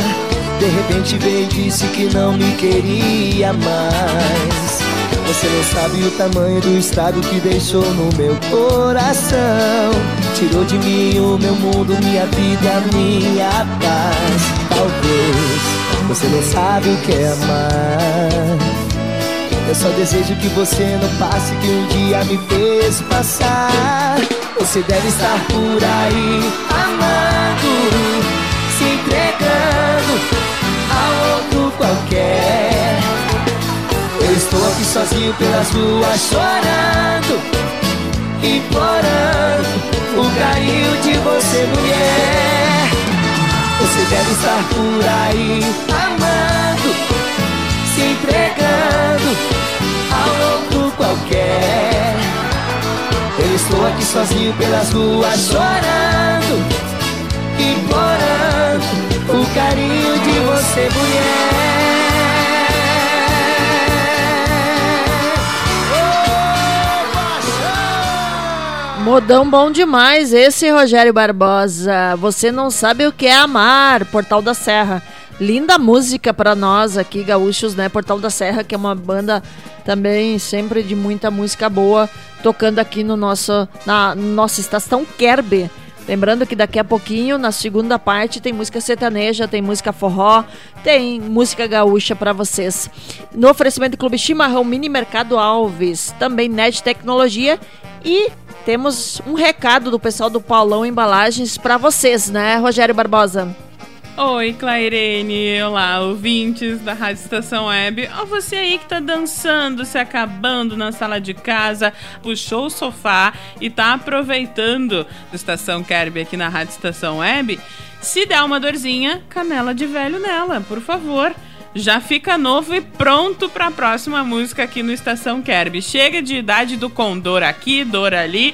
Speaker 15: De repente veio e disse que não me queria mais. Você não sabe o tamanho do estado que deixou no meu coração. Tirou de mim o meu mundo, minha vida, minha paz. Talvez você não sabe o que é amar. Eu só desejo que você não passe que um dia me fez passar. Você deve estar por aí amando, se entregando a outro qualquer. Eu estou aqui sozinho pelas ruas chorando, implorando o carinho de você, mulher. Você deve estar por aí amando, se entregando a outro qualquer. Eu estou aqui sozinho pelas ruas chorando, implorando o carinho de você, mulher.
Speaker 2: Modão bom demais esse Rogério Barbosa. Você não sabe o que é amar, Portal da Serra. Linda música para nós aqui, gaúchos, né? Portal da Serra, que é uma banda também sempre de muita música boa, tocando aqui no nosso, na nossa estação Kerbe. Lembrando que daqui a pouquinho, na segunda parte, tem música sertaneja, tem música forró, tem música gaúcha para vocês. No oferecimento do Clube Chimarrão Mini Mercado Alves, também Net Tecnologia e temos um recado do pessoal do Paulão Embalagens para vocês, né, Rogério Barbosa?
Speaker 8: Oi, Clairene. Olá, ouvintes da Rádio Estação Web. Ó, você aí que tá dançando, se acabando na sala de casa, puxou o sofá e tá aproveitando do Estação Kerb aqui na Rádio Estação Web. Se der uma dorzinha, canela de velho nela, por favor. Já fica novo e pronto para a próxima música aqui no Estação Kerb. Chega de idade do condor aqui, dor ali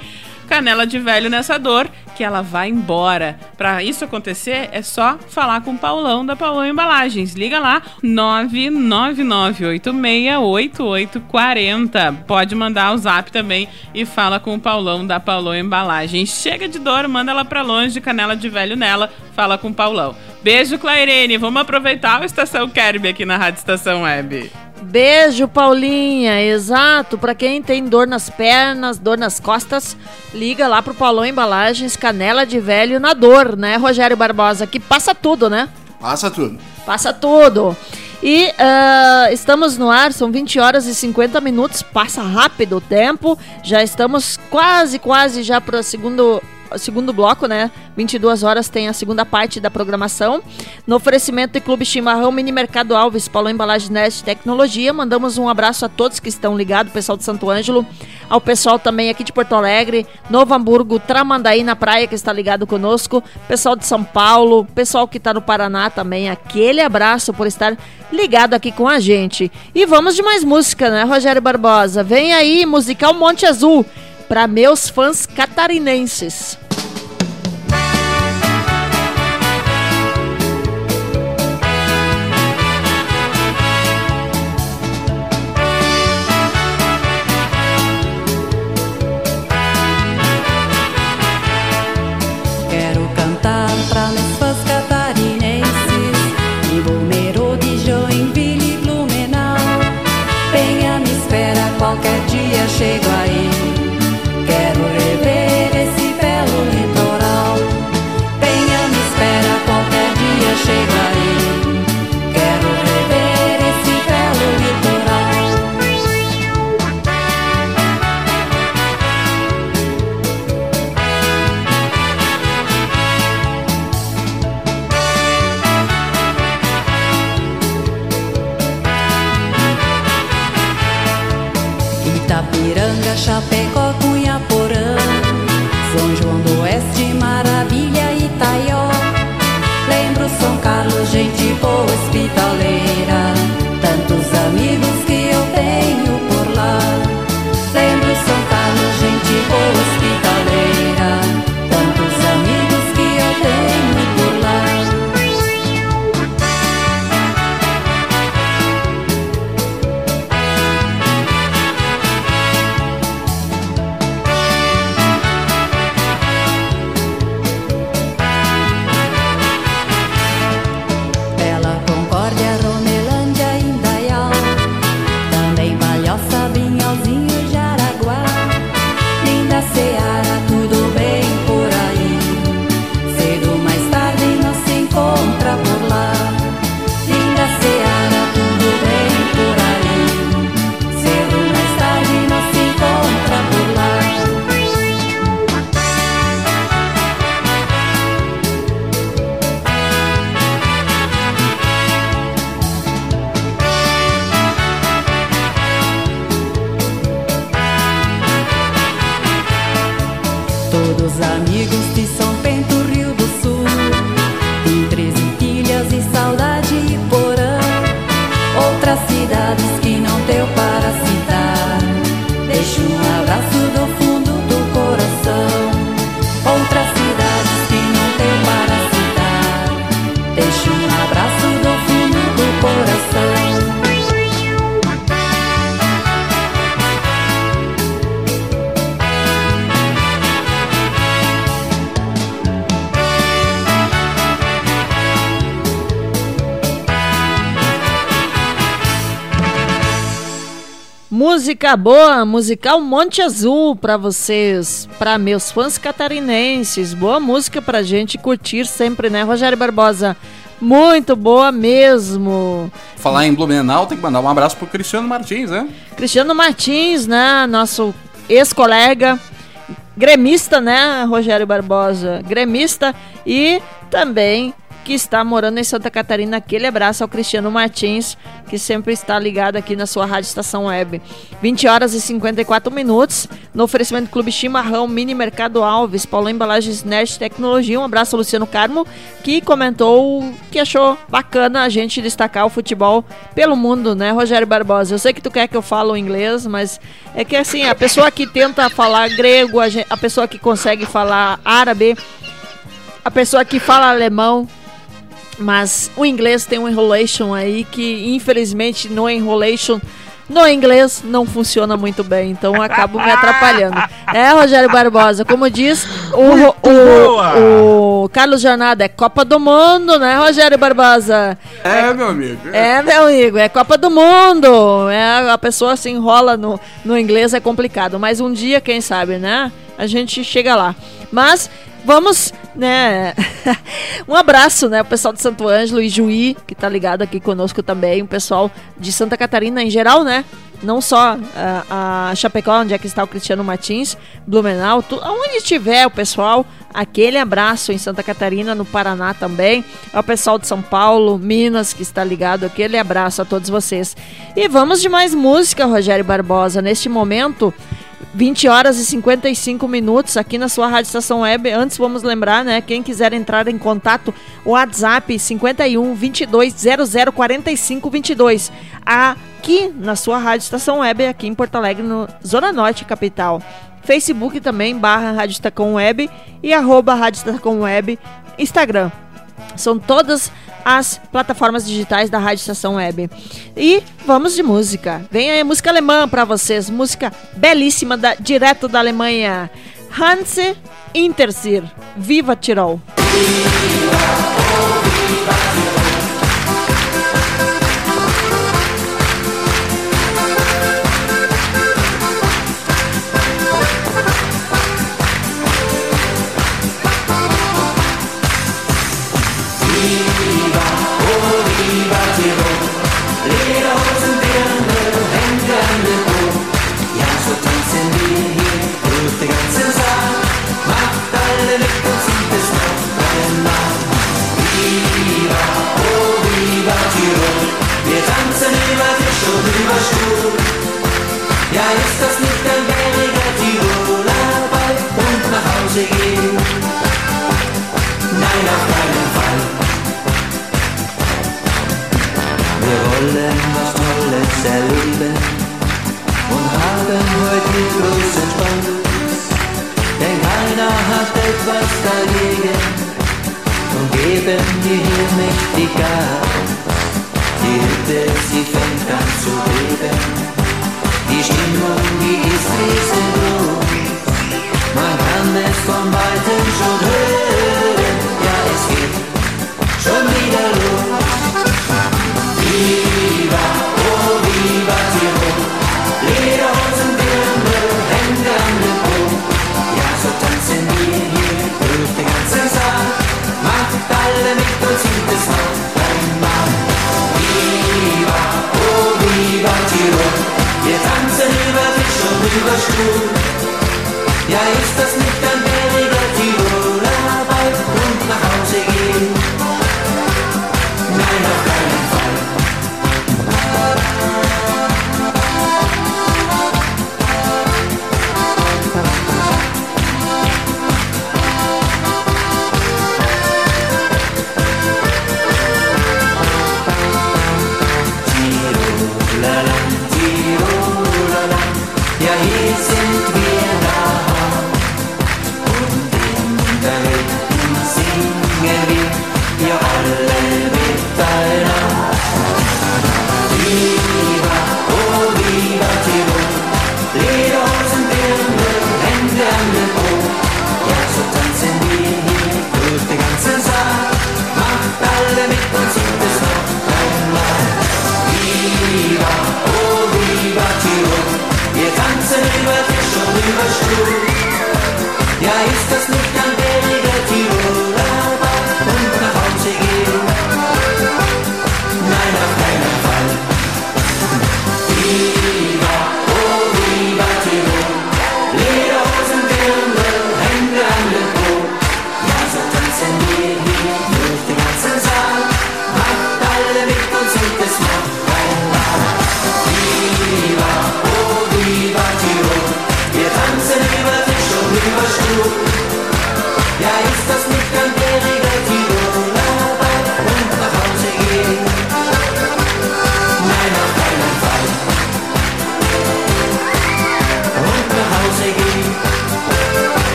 Speaker 8: canela de velho nessa dor, que ela vai embora. Para isso acontecer, é só falar com o Paulão da Paulão Embalagens. Liga lá, 999868840. Pode mandar o zap também e fala com o Paulão da Paulão Embalagens. Chega de dor, manda ela pra longe, canela de velho nela, fala com o Paulão. Beijo, Clairene. Vamos aproveitar o Estação Kerb aqui na Rádio Estação Web.
Speaker 2: Beijo, Paulinha. Exato. Para quem tem dor nas pernas, dor nas costas, liga lá pro Paulão Embalagens, canela de velho na dor, né, Rogério Barbosa? Que passa tudo, né?
Speaker 5: Passa tudo.
Speaker 2: Passa tudo. E uh, estamos no ar, são 20 horas e 50 minutos, passa rápido o tempo. Já estamos quase, quase já para o segundo segundo bloco, né? 22 horas tem a segunda parte da programação. No oferecimento de Clube Chimarrão, Mini Mercado Alves, Paulo Embalagem Nest Tecnologia. Mandamos um abraço a todos que estão ligados, pessoal de Santo Ângelo, ao pessoal também aqui de Porto Alegre, Novo Hamburgo, Tramandaí na praia que está ligado conosco, pessoal de São Paulo, pessoal que está no Paraná também. Aquele abraço por estar ligado aqui com a gente. E vamos de mais música, né, Rogério Barbosa? Vem aí, musical Monte Azul para meus fãs catarinenses. Música boa, musical Monte Azul pra vocês, pra meus fãs catarinenses. Boa música pra gente curtir sempre, né, Rogério Barbosa? Muito boa mesmo.
Speaker 5: Falar em Blumenau, tem que mandar um abraço pro Cristiano Martins, né?
Speaker 2: Cristiano Martins, né, nosso ex-colega, gremista, né, Rogério Barbosa? Gremista e também que está morando em Santa Catarina. Aquele abraço ao Cristiano Martins, que sempre está ligado aqui na sua rádio estação web. 20 horas e 54 minutos, no oferecimento Clube Chimarrão, Mini Mercado Alves, Paulo Embalagens Nerd Tecnologia. Um abraço ao Luciano Carmo, que comentou que achou bacana a gente destacar o futebol pelo mundo, né, Rogério Barbosa? Eu sei que tu quer que eu fale o inglês, mas é que assim, a pessoa que tenta falar grego, a, gen- a pessoa que consegue falar árabe, a pessoa que fala alemão, mas o inglês tem um enrolation aí que, infelizmente, no enrolation, no inglês, não funciona muito bem. Então eu acabo me atrapalhando. É, Rogério Barbosa, como diz o, o, o Carlos Jornada, é Copa do Mundo, né, Rogério Barbosa?
Speaker 5: É, meu amigo.
Speaker 2: É, meu amigo, é Copa do Mundo. É, a pessoa se enrola no, no inglês, é complicado. Mas um dia, quem sabe, né? A gente chega lá. Mas vamos, né? um abraço, né? O pessoal de Santo Ângelo e Juí, que tá ligado aqui conosco também. O pessoal de Santa Catarina em geral, né? Não só a, a Chapecó, onde é que está o Cristiano Martins, Blumenau, tu, onde tiver o pessoal, aquele abraço em Santa Catarina, no Paraná também, ao pessoal de São Paulo, Minas, que está ligado, aquele abraço a todos vocês. E vamos de mais música, Rogério Barbosa. Neste momento, 20 horas e 55 minutos aqui na sua Rádio Estação Web. Antes, vamos lembrar, né? Quem quiser entrar em contato, WhatsApp 51 22 00 45 22. Aqui na sua Rádio Estação Web, aqui em Porto Alegre, no Zona Norte, capital. Facebook também, barra Rádio Web e arroba Rádio Web, Instagram. São todas as plataformas digitais da Rádio Estação Web. E vamos de música. Vem aí música alemã para vocês, música belíssima da, direto da Alemanha. Hans Intersir, Viva Tirol.
Speaker 16: Viva,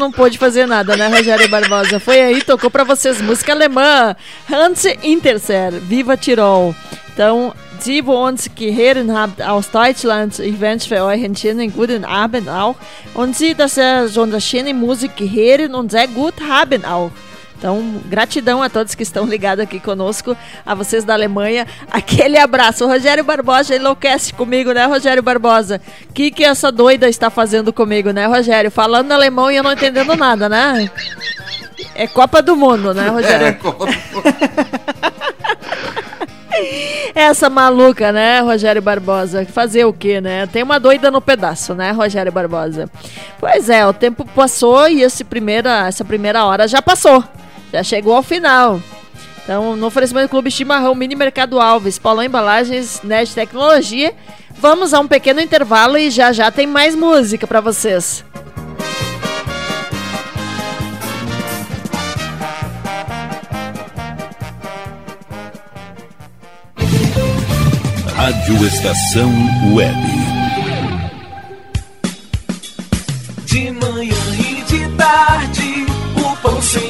Speaker 2: não pôde fazer nada, né, Rogério Barbosa? Foi aí, tocou pra vocês música alemã. Hans Interser, Viva Tirol. Então, Sie, wo uns gehören habt aus Deutschland, ich wünsche für euch einen schönen guten Abend auch. Und Sie, dass ihr schon das schöne Musik gehören und sehr gut haben auch. Então, gratidão a todos que estão ligados aqui conosco, a vocês da Alemanha. Aquele abraço. O Rogério Barbosa enlouquece comigo, né, Rogério Barbosa? O que, que essa doida está fazendo comigo, né, Rogério? Falando alemão e eu não entendendo nada, né? É Copa do Mundo, né, Rogério?
Speaker 5: É, Copa do Mundo.
Speaker 2: Essa maluca, né, Rogério Barbosa? Fazer o quê, né? Tem uma doida no pedaço, né, Rogério Barbosa? Pois é, o tempo passou e esse primeira, essa primeira hora já passou. Já chegou ao final. Então, no oferecimento do Clube Chimarrão, Mini Mercado Alves, Paulão Embalagens, Nerd Tecnologia. Vamos a um pequeno intervalo e já já tem mais música para vocês.
Speaker 4: Rádio Estação Web.
Speaker 17: De manhã e de tarde, o pão sempre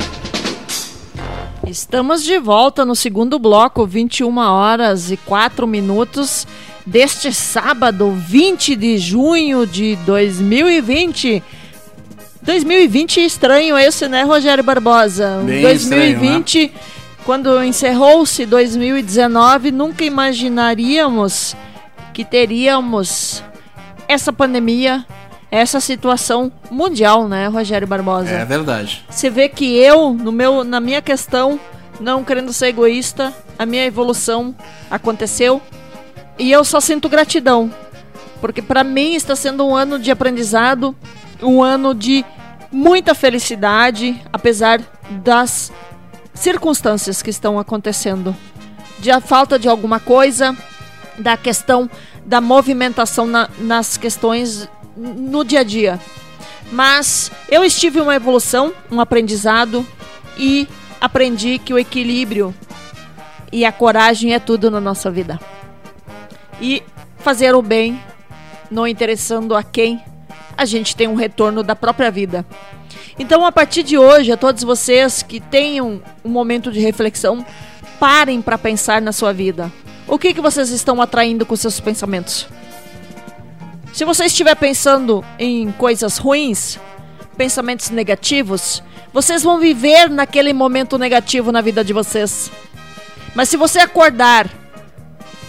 Speaker 2: Estamos de volta no segundo bloco, 21 horas e 4 minutos deste sábado, 20 de junho de 2020. 2020 estranho esse, né, Rogério Barbosa?
Speaker 5: Bem
Speaker 2: 2020,
Speaker 5: estranho, né?
Speaker 2: quando encerrou-se 2019, nunca imaginaríamos que teríamos essa pandemia, essa situação mundial, né, Rogério Barbosa?
Speaker 5: É verdade.
Speaker 2: Você vê que eu, no meu, na minha questão, não querendo ser egoísta, a minha evolução aconteceu e eu só sinto gratidão, porque para mim está sendo um ano de aprendizado, um ano de muita felicidade, apesar das circunstâncias que estão acontecendo, de a falta de alguma coisa, da questão da movimentação na, nas questões no dia a dia. Mas eu estive uma evolução, um aprendizado e aprendi que o equilíbrio e a coragem é tudo na nossa vida. E fazer o bem, não interessando a quem, a gente tem um retorno da própria vida. Então, a partir de hoje, a todos vocês que tenham um momento de reflexão, parem para pensar na sua vida. O que, que vocês estão atraindo com seus pensamentos? Se você estiver pensando em coisas ruins, pensamentos negativos, vocês vão viver naquele momento negativo na vida de vocês. Mas se você acordar,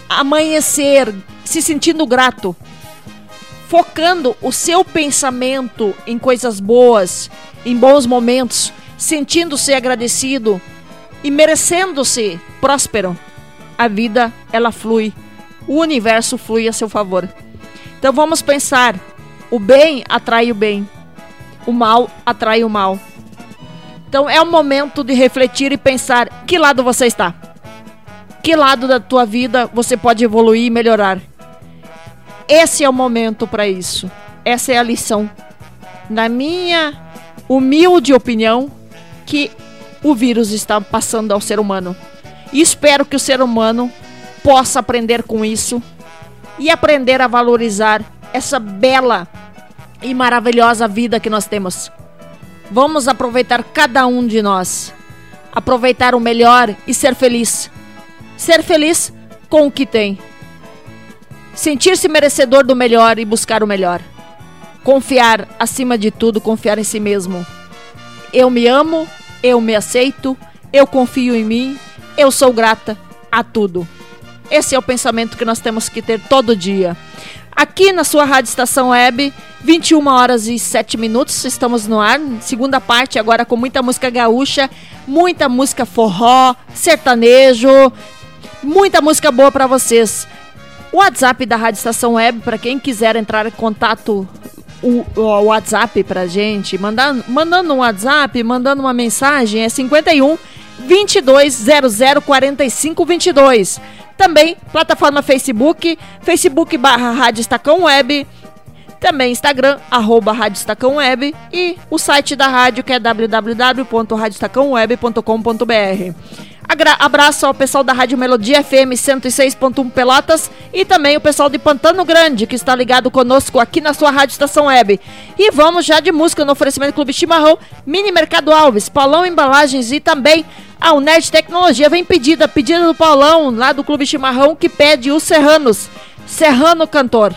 Speaker 2: amanhecer, se sentindo grato, focando o seu pensamento em coisas boas, em bons momentos, sentindo-se agradecido e merecendo-se próspero, a vida ela flui, o universo flui a seu favor. Então vamos pensar: o bem atrai o bem, o mal atrai o mal. Então é o momento de refletir e pensar que lado você está. Que lado da tua vida você pode evoluir e melhorar. Esse é o momento para isso. Essa é a lição. Na minha humilde opinião, que o vírus está passando ao ser humano. E espero que o ser humano possa aprender com isso e aprender a valorizar essa bela e maravilhosa vida que nós temos. Vamos aproveitar cada um de nós. Aproveitar o melhor e ser feliz. Ser feliz com o que tem. Sentir-se merecedor do melhor e buscar o melhor. Confiar, acima de tudo, confiar em si mesmo. Eu me amo, eu me aceito, eu confio em mim, eu sou grata a tudo. Esse é o pensamento que nós temos que ter todo dia. Aqui na sua Rádio Estação Web, 21 horas e 7 minutos, estamos no ar. Segunda parte, agora com muita música gaúcha, muita música forró, sertanejo, muita música boa para vocês. O WhatsApp da Rádio Estação Web, para quem quiser entrar em contato, o, o WhatsApp pra gente, mandar, mandando um WhatsApp, mandando uma mensagem, é 51 2200 45 22. Também plataforma Facebook, Facebook barra Rádio Estacão Web, também Instagram, arroba Rádio Estacão Web e o site da rádio que é www.radiostacãoweb.com.br. Agra abraço ao pessoal da Rádio Melodia FM 106.1 Pelotas e também o pessoal de Pantano Grande que está ligado conosco aqui na sua Rádio Estação Web. E vamos já de música no oferecimento Clube Chimarrão, Mini Mercado Alves, Paulão Embalagens e também a Uned Tecnologia. Vem pedida, pedida do Paulão lá do Clube Chimarrão que pede os Serranos. Serrano Cantor.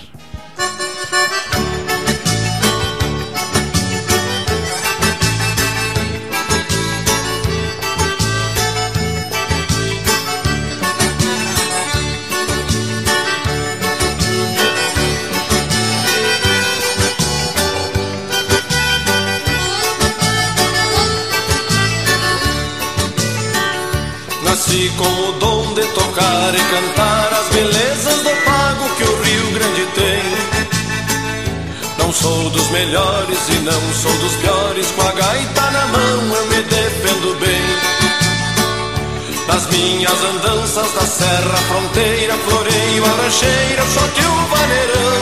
Speaker 18: Melhores e não sou dos piores, com a gaita na mão eu me defendo bem. Nas minhas andanças da serra, fronteira, floreio, a rancheira, o choque e o vaneirão.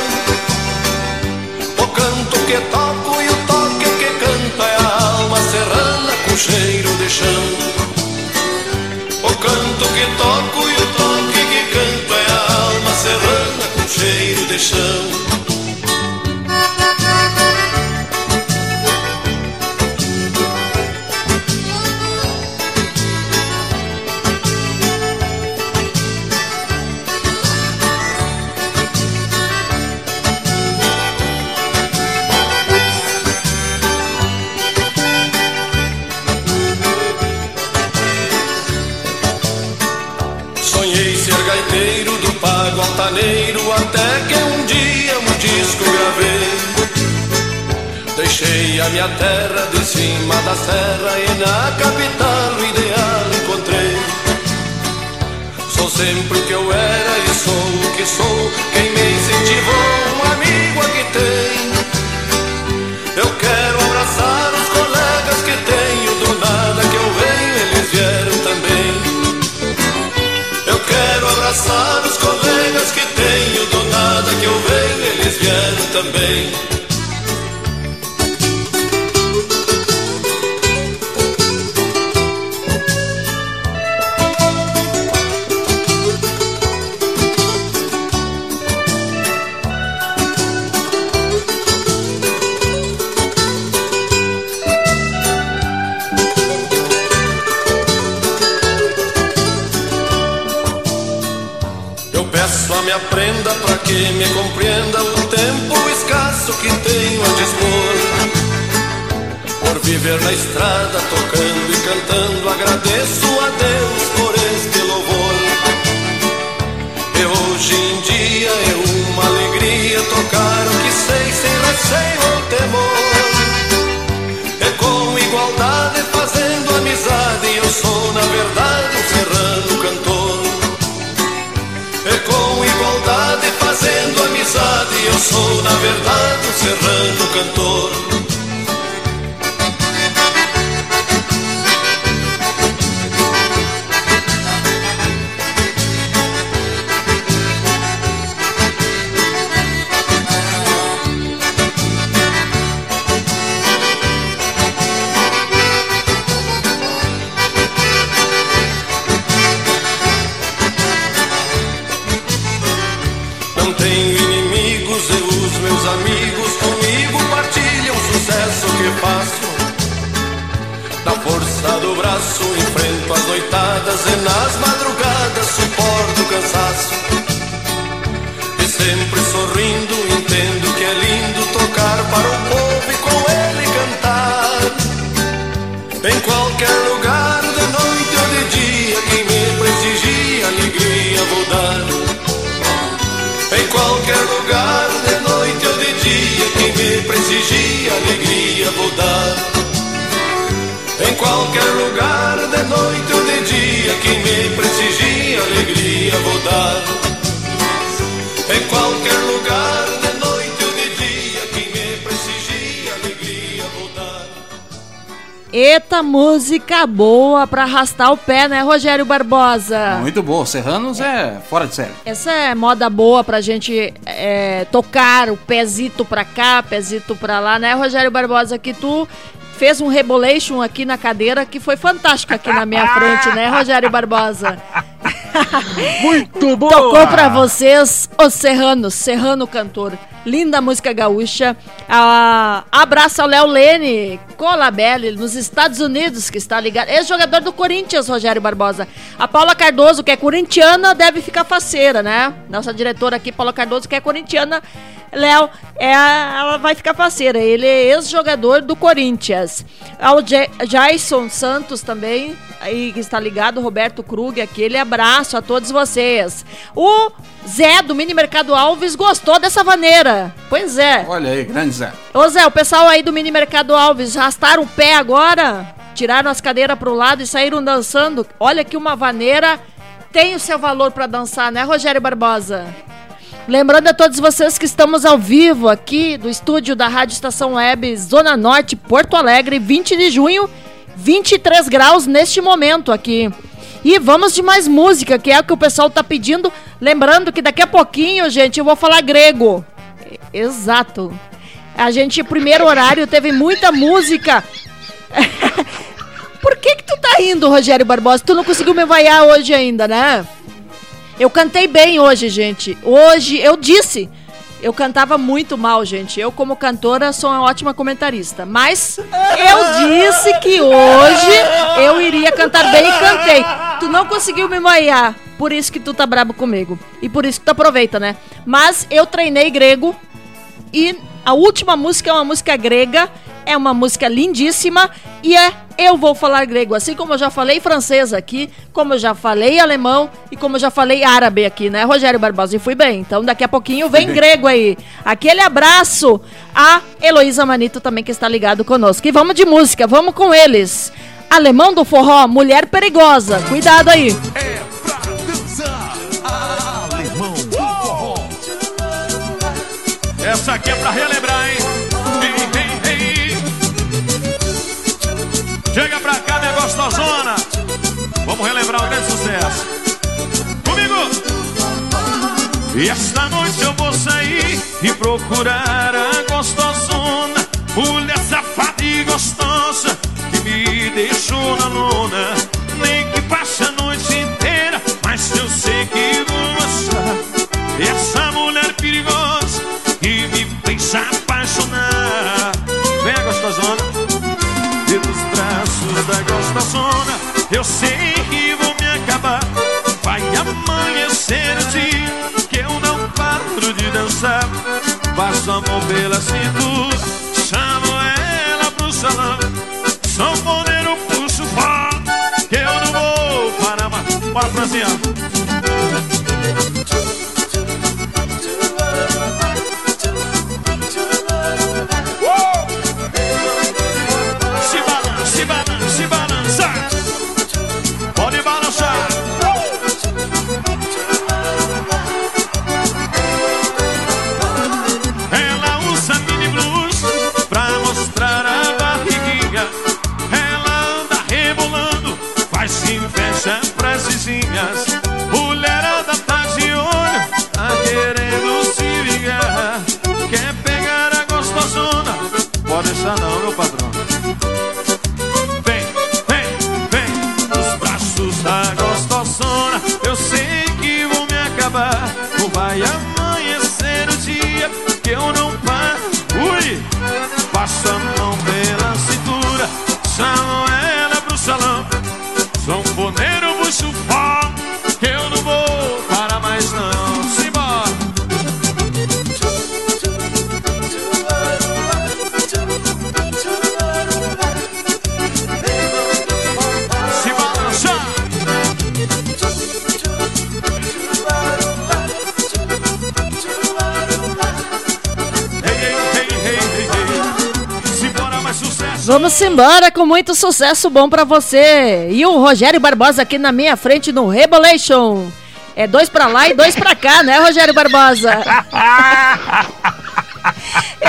Speaker 18: O canto que toco e o toque que canta é a alma serrana com cheiro de chão. O canto que toco e o toque que canto é a alma serrana com cheiro de chão. A terra de cima da serra e na capital o ideal encontrei. Sou sempre o que eu era e sou o que sou. Quem me incentivou, um amigo aqui tem. Eu quero abraçar os colegas que tenho, do nada que eu venho, eles vieram também. Eu quero abraçar os colegas que tenho, do nada que eu venho, eles vieram também.
Speaker 2: Eita música boa pra arrastar o pé, né, Rogério Barbosa?
Speaker 5: Muito bom. Serranos é fora de série.
Speaker 2: Essa é moda boa pra gente é, tocar o pezito pra cá, pezito pra lá, né, Rogério Barbosa? Que tu fez um rebolation aqui na cadeira que foi fantástico aqui na minha frente, né, Rogério Barbosa?
Speaker 19: Muito boa!
Speaker 2: Tocou pra vocês os Serranos, Serrano Cantor. Linda música gaúcha. Ah, abraço ao Léo Lene, Colabelli, nos Estados Unidos, que está ligado. Ex-jogador do Corinthians, Rogério Barbosa. A Paula Cardoso, que é corintiana, deve ficar faceira, né? Nossa diretora aqui, Paula Cardoso, que é corintiana. Léo, é, ela vai ficar faceira. Ele é ex-jogador do Corinthians. Ao Ja- Jason Santos também, aí que está ligado, Roberto Krug, aquele abraço a todos vocês. O Zé do Mini Mercado Alves gostou dessa vaneira. Pois é.
Speaker 5: Olha aí, grande Zé.
Speaker 2: Ô Zé, o pessoal aí do Mini Mercado Alves arrastaram o pé agora, tiraram as cadeiras pro lado e saíram dançando. Olha que uma vaneira tem o seu valor pra dançar, né, Rogério Barbosa? Lembrando a todos vocês que estamos ao vivo aqui do estúdio da Rádio Estação Web Zona Norte, Porto Alegre, 20 de junho, 23 graus neste momento aqui. E vamos de mais música, que é o que o pessoal tá pedindo. Lembrando que daqui a pouquinho, gente, eu vou falar grego. Exato. A gente, primeiro horário, teve muita música. Por que que tu tá rindo, Rogério Barbosa? Tu não conseguiu me vaiar hoje ainda, né? Eu cantei bem hoje, gente. Hoje, eu disse, eu cantava muito mal, gente. Eu, como cantora, sou uma ótima comentarista. Mas eu disse que hoje eu iria cantar bem e cantei. Tu não conseguiu me vaiar. Por isso que tu tá brabo comigo. E por isso que tu aproveita, né? Mas eu treinei grego e a última música é uma música grega É uma música lindíssima e é Eu Vou Falar Grego, assim como eu já falei francês aqui, como eu já falei alemão e como eu já falei árabe aqui, né, Rogério Barbosa? E fui bem. Então daqui a pouquinho vem grego aí. Aquele abraço a Heloísa Manito também que está ligado conosco. E vamos de música, vamos com eles. Alemão do Forró, Mulher Perigosa. Cuidado aí.
Speaker 20: Essa aqui é pra relembrar, Chega pra cá, minha gostosona. Vamos relembrar um grande sucesso. Comigo! E esta noite eu vou sair e procurar a gostosona. Mulher safada e gostosa que me deixou na lona. Nem que passe a noite inteira, mas eu sei que vou achar essa mulher perigosa que me fez apaixonar. Vem gostosona, gostosona, eu sei que vou me acabar. Vai amanhecer o dia que eu não paro de dançar. Passo a mão pela cintura, chamo ela pro salão. Sanfoneiro puxo forte, que eu não vou parar mais. Bora, Franzinha. Se
Speaker 2: embora com muito sucesso bom pra você. E o Rogério Barbosa aqui na minha frente no Rebolation. É dois pra lá e dois pra cá, né, Rogério Barbosa?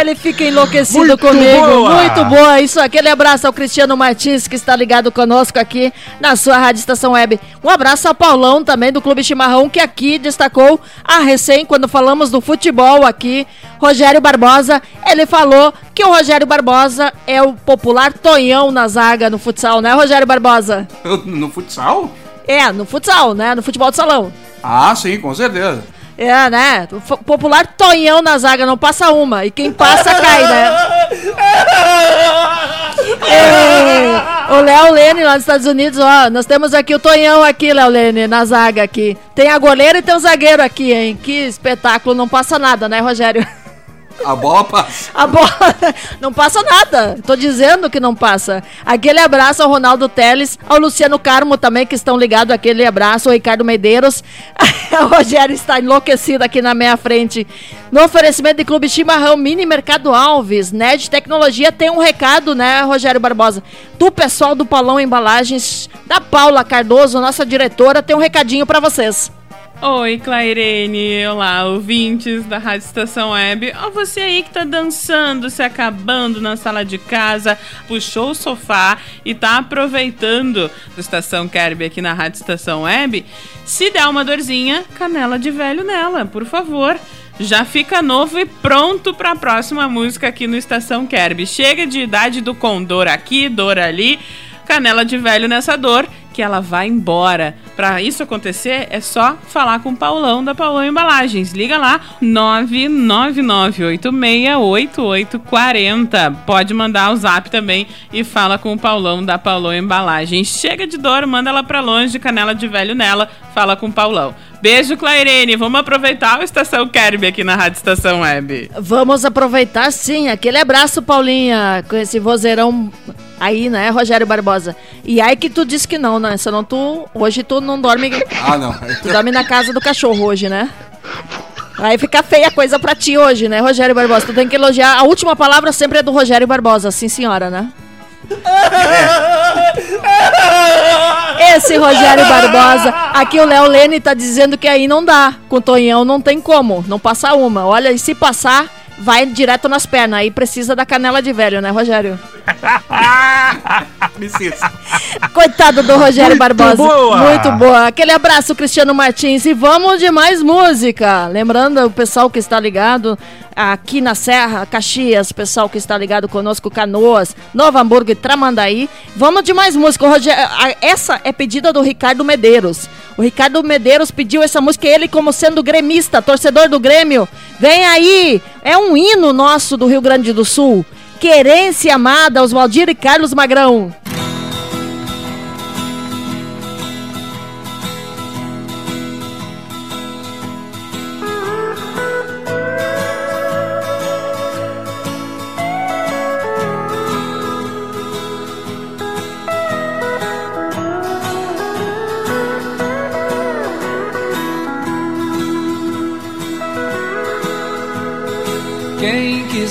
Speaker 2: Ele fica enlouquecido
Speaker 5: Muito
Speaker 2: comigo.
Speaker 5: boa.
Speaker 2: Muito boa. Isso, aquele abraço ao Cristiano Martins, que está ligado conosco aqui na sua Rádio Estação Web. Um abraço ao Paulão também do Clube Chimarrão, que aqui destacou a recém, quando falamos do futebol aqui. Rogério Barbosa, ele falou que o Rogério Barbosa é o popular Tonhão na zaga no futsal, né, Rogério Barbosa?
Speaker 5: No futsal?
Speaker 2: É, no futsal, né? No futebol de salão.
Speaker 5: Ah, sim, com certeza.
Speaker 2: É, né? Popular Tonhão na zaga, não passa uma. E quem passa cai, né? O Léo Lene lá nos Estados Unidos, ó. Nós temos aqui o Tonhão aqui, Léo Lene, na zaga aqui. Tem a goleira e tem o zagueiro aqui, hein? Que espetáculo, não passa nada, né, Rogério?
Speaker 5: A bola passa.
Speaker 2: A bola não passa nada. Tô dizendo que não passa. Aquele abraço ao Ronaldo Teles, ao Luciano Carmo também, que estão ligados. Aquele abraço ao Ricardo Medeiros. o Rogério está enlouquecido aqui na minha frente. No oferecimento de Clube Chimarrão, Mini Mercado Alves, né? De tecnologia tem um recado, né, Rogério Barbosa? Do pessoal do Paulão Embalagens, da Paula Cardoso, nossa diretora, tem um recadinho para vocês.
Speaker 8: Oi, Clairene. Olá, ouvintes da Rádio Estação Web. Ó, você aí que tá dançando, se acabando na sala de casa, puxou o sofá e tá aproveitando do Estação Kerb aqui na Rádio Estação Web, se der uma dorzinha, canela de velho nela, por favor. Já fica novo e pronto para a próxima música aqui no Estação Kerb. Chega de idade do condor aqui, dor ali, canela de velho nessa dor, que ela vai embora. Para isso acontecer, é só falar com o Paulão da Paulão Embalagens. Liga lá, 999868840. Pode mandar o zap também e fala com o Paulão da Paulão Embalagens. Chega de dor, manda ela para longe, canela de velho nela, fala com o Paulão. Beijo, Clairene. Vamos aproveitar o Estação Kerb aqui na Rádio Estação Web.
Speaker 2: Vamos aproveitar sim. Aquele abraço, Paulinha, com esse vozeirão aí, né, Rogério Barbosa? E aí que tu disse que não, né? Senão tu. Hoje tu não dorme.
Speaker 5: Ah, não.
Speaker 2: Tu dorme na casa do cachorro hoje, né? Aí fica feia a coisa pra ti hoje, né, Rogério Barbosa? Tu tem que elogiar. A última palavra sempre é do Rogério Barbosa, sim, senhora, né? Esse Rogério Barbosa. Aqui o Léo Lene tá dizendo que aí não dá. Com o Tonhão não tem como. Não passar uma. Olha, e se passar, vai direto nas pernas. Aí precisa da canela de velho, né, Rogério?
Speaker 5: Precisa.
Speaker 2: Coitado do Rogério
Speaker 5: Muito
Speaker 2: Barbosa.
Speaker 5: boa.
Speaker 2: Muito boa. Aquele abraço, Cristiano Martins. E vamos de mais música. Lembrando o pessoal que está ligado aqui na Serra, Caxias, o pessoal que está ligado conosco, Canoas, Novo Hamburgo e Tramandaí. Vamos de mais música. Rogério, essa é pedida do Ricardo Medeiros. O Ricardo Medeiros pediu essa música, ele como sendo gremista, torcedor do Grêmio. Vem aí! É um hino nosso do Rio Grande do Sul. Querência amada, Oswaldir e Carlos Magrão.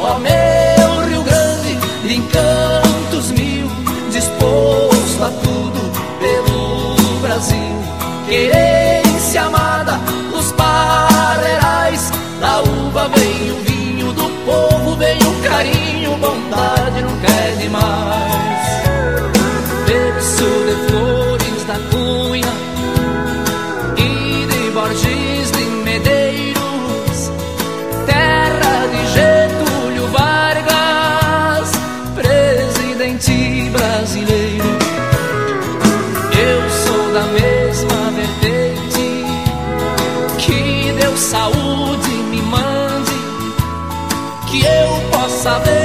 Speaker 12: Ó meu Rio Grande, de encantos mil, disposto a tudo pelo Brasil. Querência amada dos parreirais, da uva vem o vinho, do povo vem o carinho, bondade nunca é demais. Eu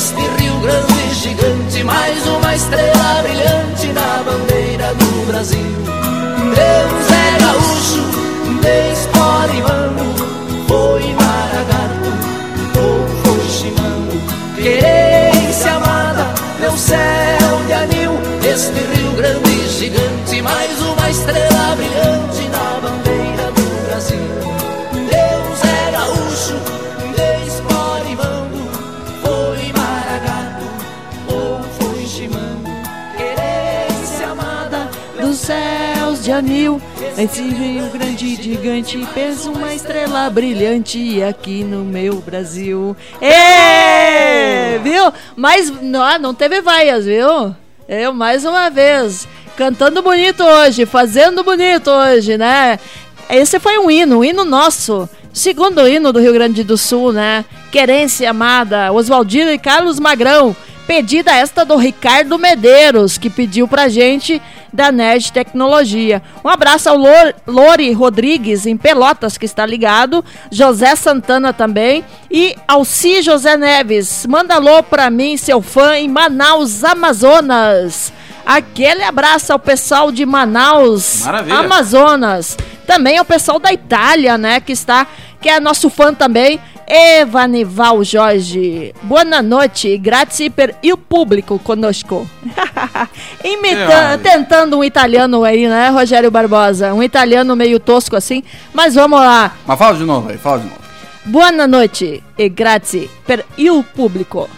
Speaker 12: este Rio Grande gigante, mais uma estrela brilhante na bandeira do Brasil. Deus é gaúcho, de espora e mango, foi maragato ou foi chimango. Querência amada, meu céu de anil, este Rio Grande gigante, mais uma estrela brilhante
Speaker 2: anil. Esse Rio Grande gigante fez uma estrela brilhante aqui no meu Brasil. Ê, viu? Mas não, não teve vaias, viu? Eu mais uma vez cantando bonito hoje, fazendo bonito hoje, né? Esse foi um hino, um hino nosso. Segundo hino do Rio Grande do Sul, né? Querência amada, Oswaldino e Carlos Magrão. Pedida esta do Ricardo Medeiros, que pediu pra gente da Nerd Tecnologia. Um abraço ao Lor- Lori Rodrigues, em Pelotas, que está ligado. José Santana também. E Alci José Neves. Manda alô pra mim, seu fã, em Manaus, Amazonas. Aquele abraço ao pessoal de Manaus,
Speaker 5: Maravilha.
Speaker 2: Amazonas. Também ao pessoal da Itália, né, que está, que é nosso fã também. Evanival Jorge. Boa noite, grazie per il público conosco. Imita-
Speaker 5: É,
Speaker 2: tentando um italiano aí, né, Rogério Barbosa? Um italiano meio tosco assim, mas vamos lá.
Speaker 5: Mas fala de novo aí, fala de novo.
Speaker 2: Boa noite e grazie per il público.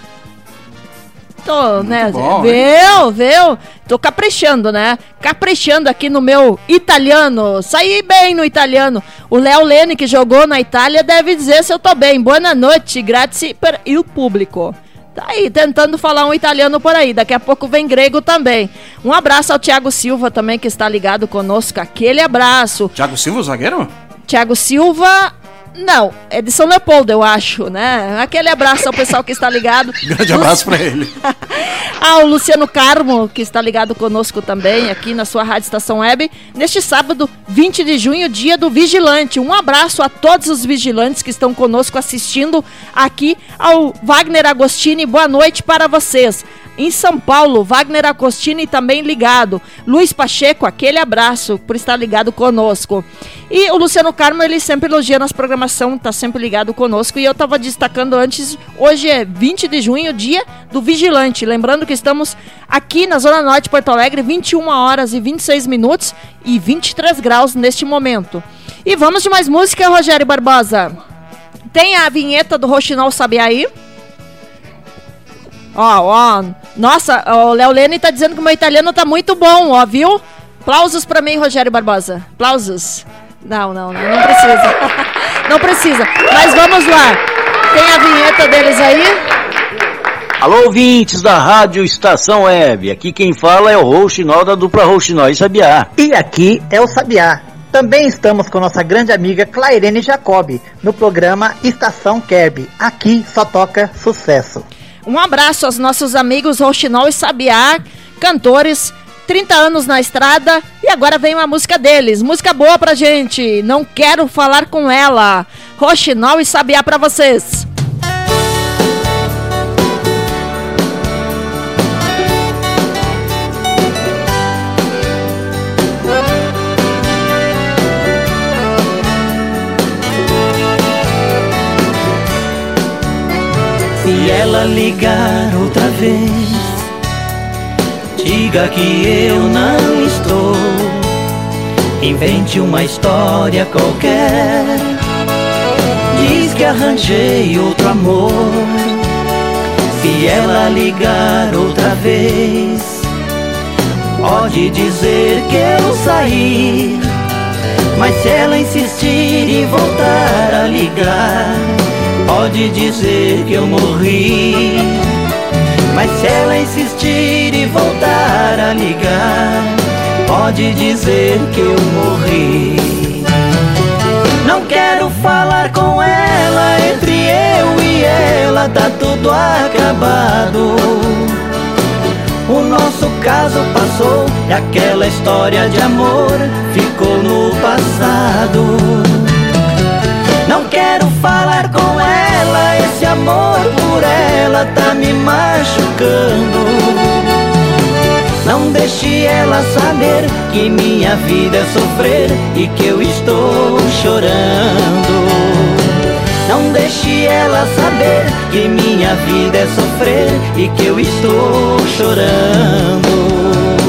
Speaker 2: Tô, né?
Speaker 5: bom,
Speaker 2: viu, viu? Tô caprichando, né? Caprichando aqui no meu italiano. Saí bem no italiano. O Léo Lene, que jogou na Itália, deve dizer se eu tô bem. Boa noite, grazie per il público. Tá aí, tentando falar um italiano por aí. Daqui a pouco vem grego também. Um abraço ao Thiago Silva também, que está ligado conosco. Aquele abraço.
Speaker 5: Thiago Silva, zagueiro?
Speaker 2: Thiago Silva. Não, é de São Leopoldo, eu acho, né? Aquele abraço ao pessoal que está ligado.
Speaker 5: Grande abraço pra ele.
Speaker 2: Ao Luciano Carmo, que está ligado conosco também aqui na sua Rádio Estação Web, neste sábado, 20 de junho, dia do Vigilante. Um abraço a todos os vigilantes que estão conosco assistindo aqui ao Wagner Agostini. Boa noite para vocês. Em São Paulo, Wagner Agostini também ligado. Luiz Pacheco, aquele abraço por estar ligado conosco. E o Luciano Carmo, ele sempre elogia nossa programação, tá sempre ligado conosco. E eu tava destacando antes, hoje é 20 de junho, dia do Vigilante. Lembrando que estamos aqui na Zona Norte de Porto Alegre, 21 horas e 26 minutos e 23 graus neste momento. E vamos de mais música, Rogério Barbosa. Tem a vinheta do Roxinol Sabiá aí? Ó, ó. Nossa, o Léo Lene tá dizendo que o meu italiano tá muito bom, ó, viu? Aplausos pra mim, Rogério Barbosa. Aplausos. Não, não, não, não precisa. não precisa. Mas vamos lá. Tem a vinheta deles aí?
Speaker 9: Alô, ouvintes da Rádio Estação Web. Aqui quem fala é o Rouxinol da dupla Rouxinol e Sabiá.
Speaker 10: E aqui é o Sabiá. Também estamos com nossa grande amiga Clairene Jacobi no programa Estação Kerb. Aqui só toca sucesso.
Speaker 2: Um abraço aos nossos amigos Rochinol e Sabiá, cantores, 30 anos na estrada, e agora vem uma música deles, música boa pra gente, não quero falar com ela. Rochinol e Sabiá pra vocês.
Speaker 16: Se ela ligar outra vez, diga que eu não estou. Invente uma história qualquer. Diz que arranjei outro amor. Se ela ligar outra vez, pode dizer que eu saí. Mas se ela insistir em voltar a ligar, pode dizer que eu morri. Mas se ela insistir e voltar a ligar, pode dizer que eu morri. Não quero falar com ela, entre eu e ela tá tudo acabado. O nosso caso passou e aquela história de amor ficou no passado. Não quero falar com amor por ela tá me machucando. Não deixe ela saber que minha vida é sofrer e que eu estou chorando. Não deixe ela saber que minha vida é sofrer e que eu estou chorando.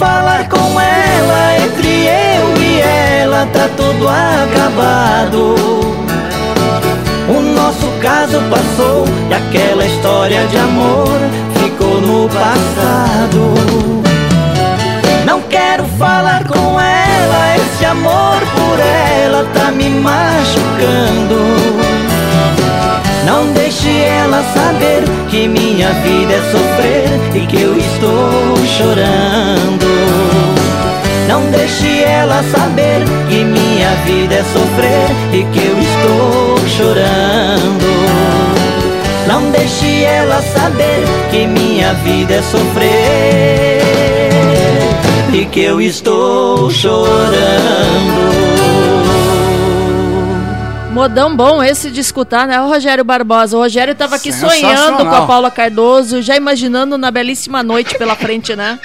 Speaker 16: Falar com ela, entre eu e ela tá tudo acabado. O nosso caso passou e aquela história de amor ficou no passado. Não quero falar com ela, esse amor por ela tá me machucando. Não deixe ela saber que minha vida é sofrer e que eu estou chorando. Não deixe ela saber que minha vida é sofrer e que eu estou chorando. Não deixe ela saber que minha vida é sofrer e que eu estou chorando.
Speaker 2: Modão bom esse de escutar, né? O Rogério Barbosa. O Rogério tava aqui sonhando com a Paula Cardoso, já imaginando na belíssima noite pela frente, né?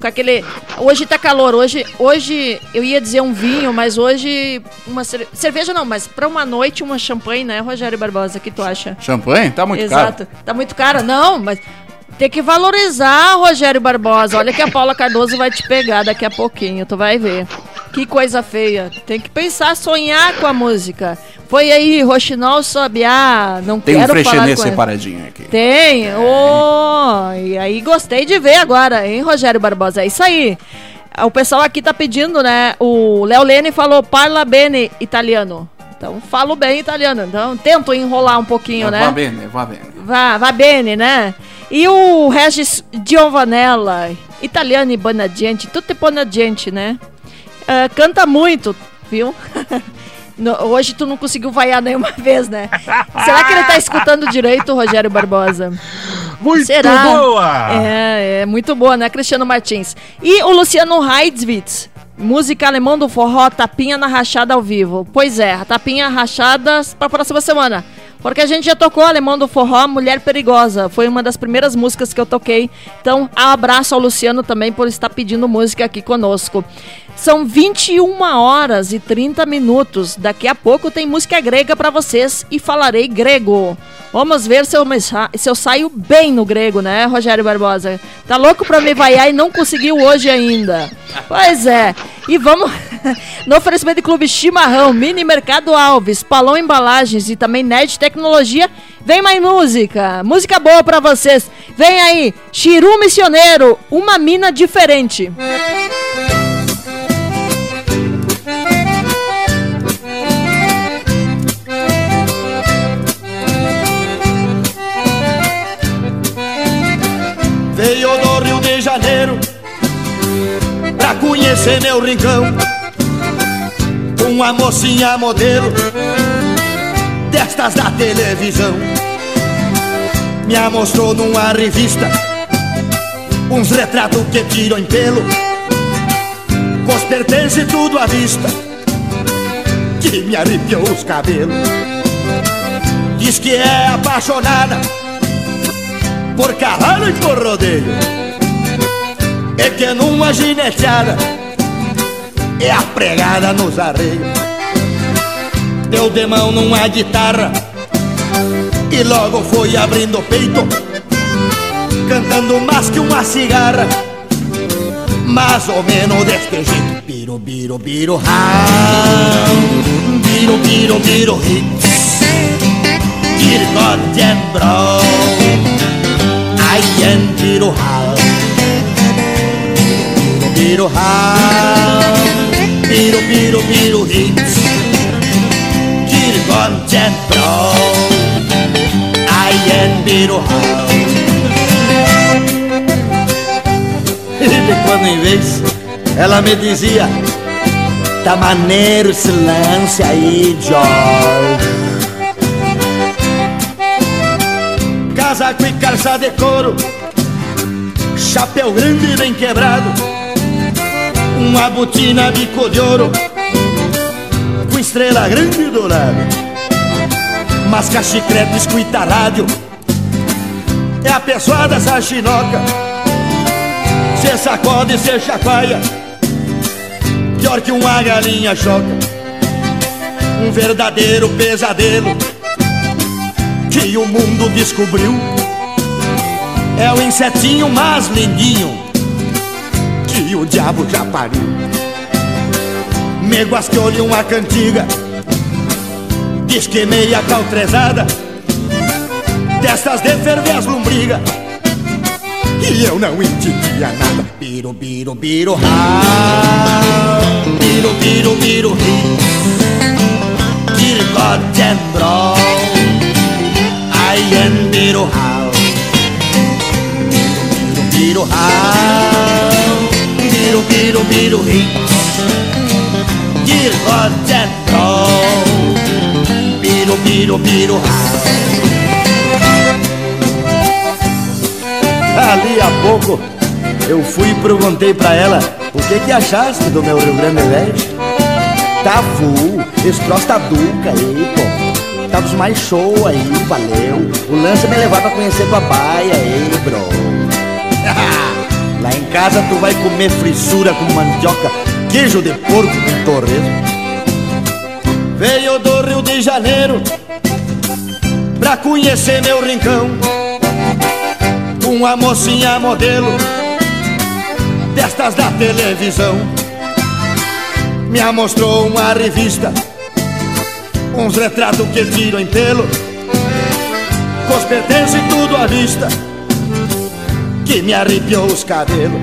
Speaker 2: Com aquele. Hoje tá calor. Hoje, hoje eu ia dizer um vinho, mas hoje uma cerveja não, mas pra uma noite uma champanhe, né, Rogério Barbosa? O que tu acha?
Speaker 5: Champanhe? Tá muito
Speaker 2: Exato.
Speaker 5: caro.
Speaker 2: Tá muito cara, não, mas tem que valorizar, Rogério Barbosa. Olha que a Paula Cardoso vai te pegar daqui a pouquinho, tu vai ver. Que coisa feia. Tem que pensar, sonhar com a música. Foi aí, Roxinol Sobiá. Não
Speaker 5: Tem um
Speaker 2: quero falar
Speaker 5: frechenê
Speaker 2: com
Speaker 5: separadinho aqui.
Speaker 2: Tem. Oh, e aí gostei de ver agora, hein, Rogério Barbosa? É isso aí. O pessoal aqui tá pedindo, né? O Léo Lene falou parla bene italiano. Então, falo bem italiano. Então, tento enrolar um pouquinho, né?
Speaker 5: Vá bene, vá bene.
Speaker 2: Va, va bene, né? E o Regis Giovanella, italiano e bonadiente, tudo é bonadiente, né? Ah, canta muito, viu? No- hoje tu não conseguiu vaiar nenhuma vez, né? Será que ele tá escutando direito, Rogério Barbosa?
Speaker 19: Muito
Speaker 2: Será?
Speaker 19: boa!
Speaker 2: É, é muito boa, né, Cristiano Martins? E o Luciano Heidswitz, música alemão do forró, Tapinha na Rachada ao vivo. Pois é, Tapinha Rachadas pra próxima semana. Porque a gente já tocou Alemão do Forró, Mulher Perigosa. Foi uma das primeiras músicas que eu toquei. Então, abraço ao Luciano também por estar pedindo música aqui conosco. São 21 horas e 30 minutos. Daqui a pouco tem música grega pra vocês e falarei grego. Vamos ver se eu, se eu saio bem no grego, né, Rogério Barbosa? Tá louco pra me vaiar e não conseguiu hoje ainda. Pois é. E vamos no oferecimento de Clube Chimarrão, Mini Mercado Alves, Palão Embalagens e também Nerd Tecnologia. Vem mais música, música boa pra vocês. Vem aí, Chiru Missioneiro, uma mina diferente.
Speaker 21: Veio conhecer meu rincão. Uma mocinha modelo destas da televisão. Me mostrou numa revista uns retratos que tiram em pelo. Com os tudo à vista, que me arrepiou os cabelos. Diz que é apaixonada por cavalo e por rodeio É que numa gineteada É a pregada nos arreios. Deu de mão numa guitarra. E logo foi abrindo o peito Cantando mais que uma cigarra. Mais ou menos deste jeito. Biro, biro, biro, round Biro, biro, biro, hits Biro, goddamn bro I am Biro Hal Biro Hal Biro Biro Biro Hits. I am Biro Hal E de quando em vez ela me dizia Tá maneiro esse lance aí, George Casaco e calça de couro Chapéu grande bem quebrado Uma botina bico de ouro. Com estrela grande dourada Masca chiclete, escuta rádio. É a pessoa dessa chinoca Cê sacode, cê chacoalha Pior que uma galinha choca. Um verdadeiro pesadelo. Que o mundo descobriu. É o insetinho mais lindinho Que o diabo já pariu. Me guasqueou-lhe uma cantiga Diz que meia caltrezada Destas de ferver as lombrigas. E eu não entendia nada. Biro, biro, biro, ha. Biro, biro, biro, ri Kirgot and brawl I am biro, how Biro, biro, how Biro, biro, biro, ri Kirgot and brawl Biro, biro, biro, how
Speaker 22: Ali a pouco eu fui e perguntei pra ela o que que achaste do meu Rio Grande Velho. Tá full, esse troço tá duca aí, pô. Tá dos mais show aí, valeu. O lance é me levar pra conhecer tua baia aí, bro. Lá em casa tu vai comer frissura com mandioca, queijo de porco com torresmo.
Speaker 21: Veio do Rio de Janeiro Pra conhecer meu rincão. Uma mocinha modelo Destas da televisão. Me mostrou uma revista Uns retratos que tiram em pelo. Com os pertences tudo à vista Que me arrepiou os cabelos.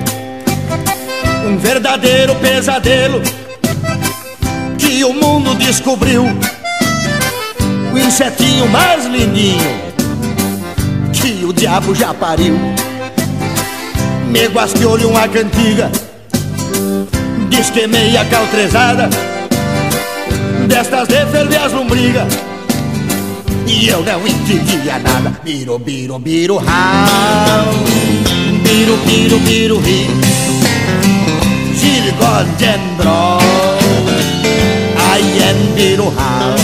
Speaker 21: Um verdadeiro pesadelo que o mundo descobriu. O insetinho mais lindinho Que o diabo já pariu. Me guasqueou-lhe uma cantiga Diz que meia caltrezada Destas de as lombrigas. E eu não entendia nada. Biro, biro, biro, how Biro, biro, biro, ri. Gilgot and brawl I am Biro How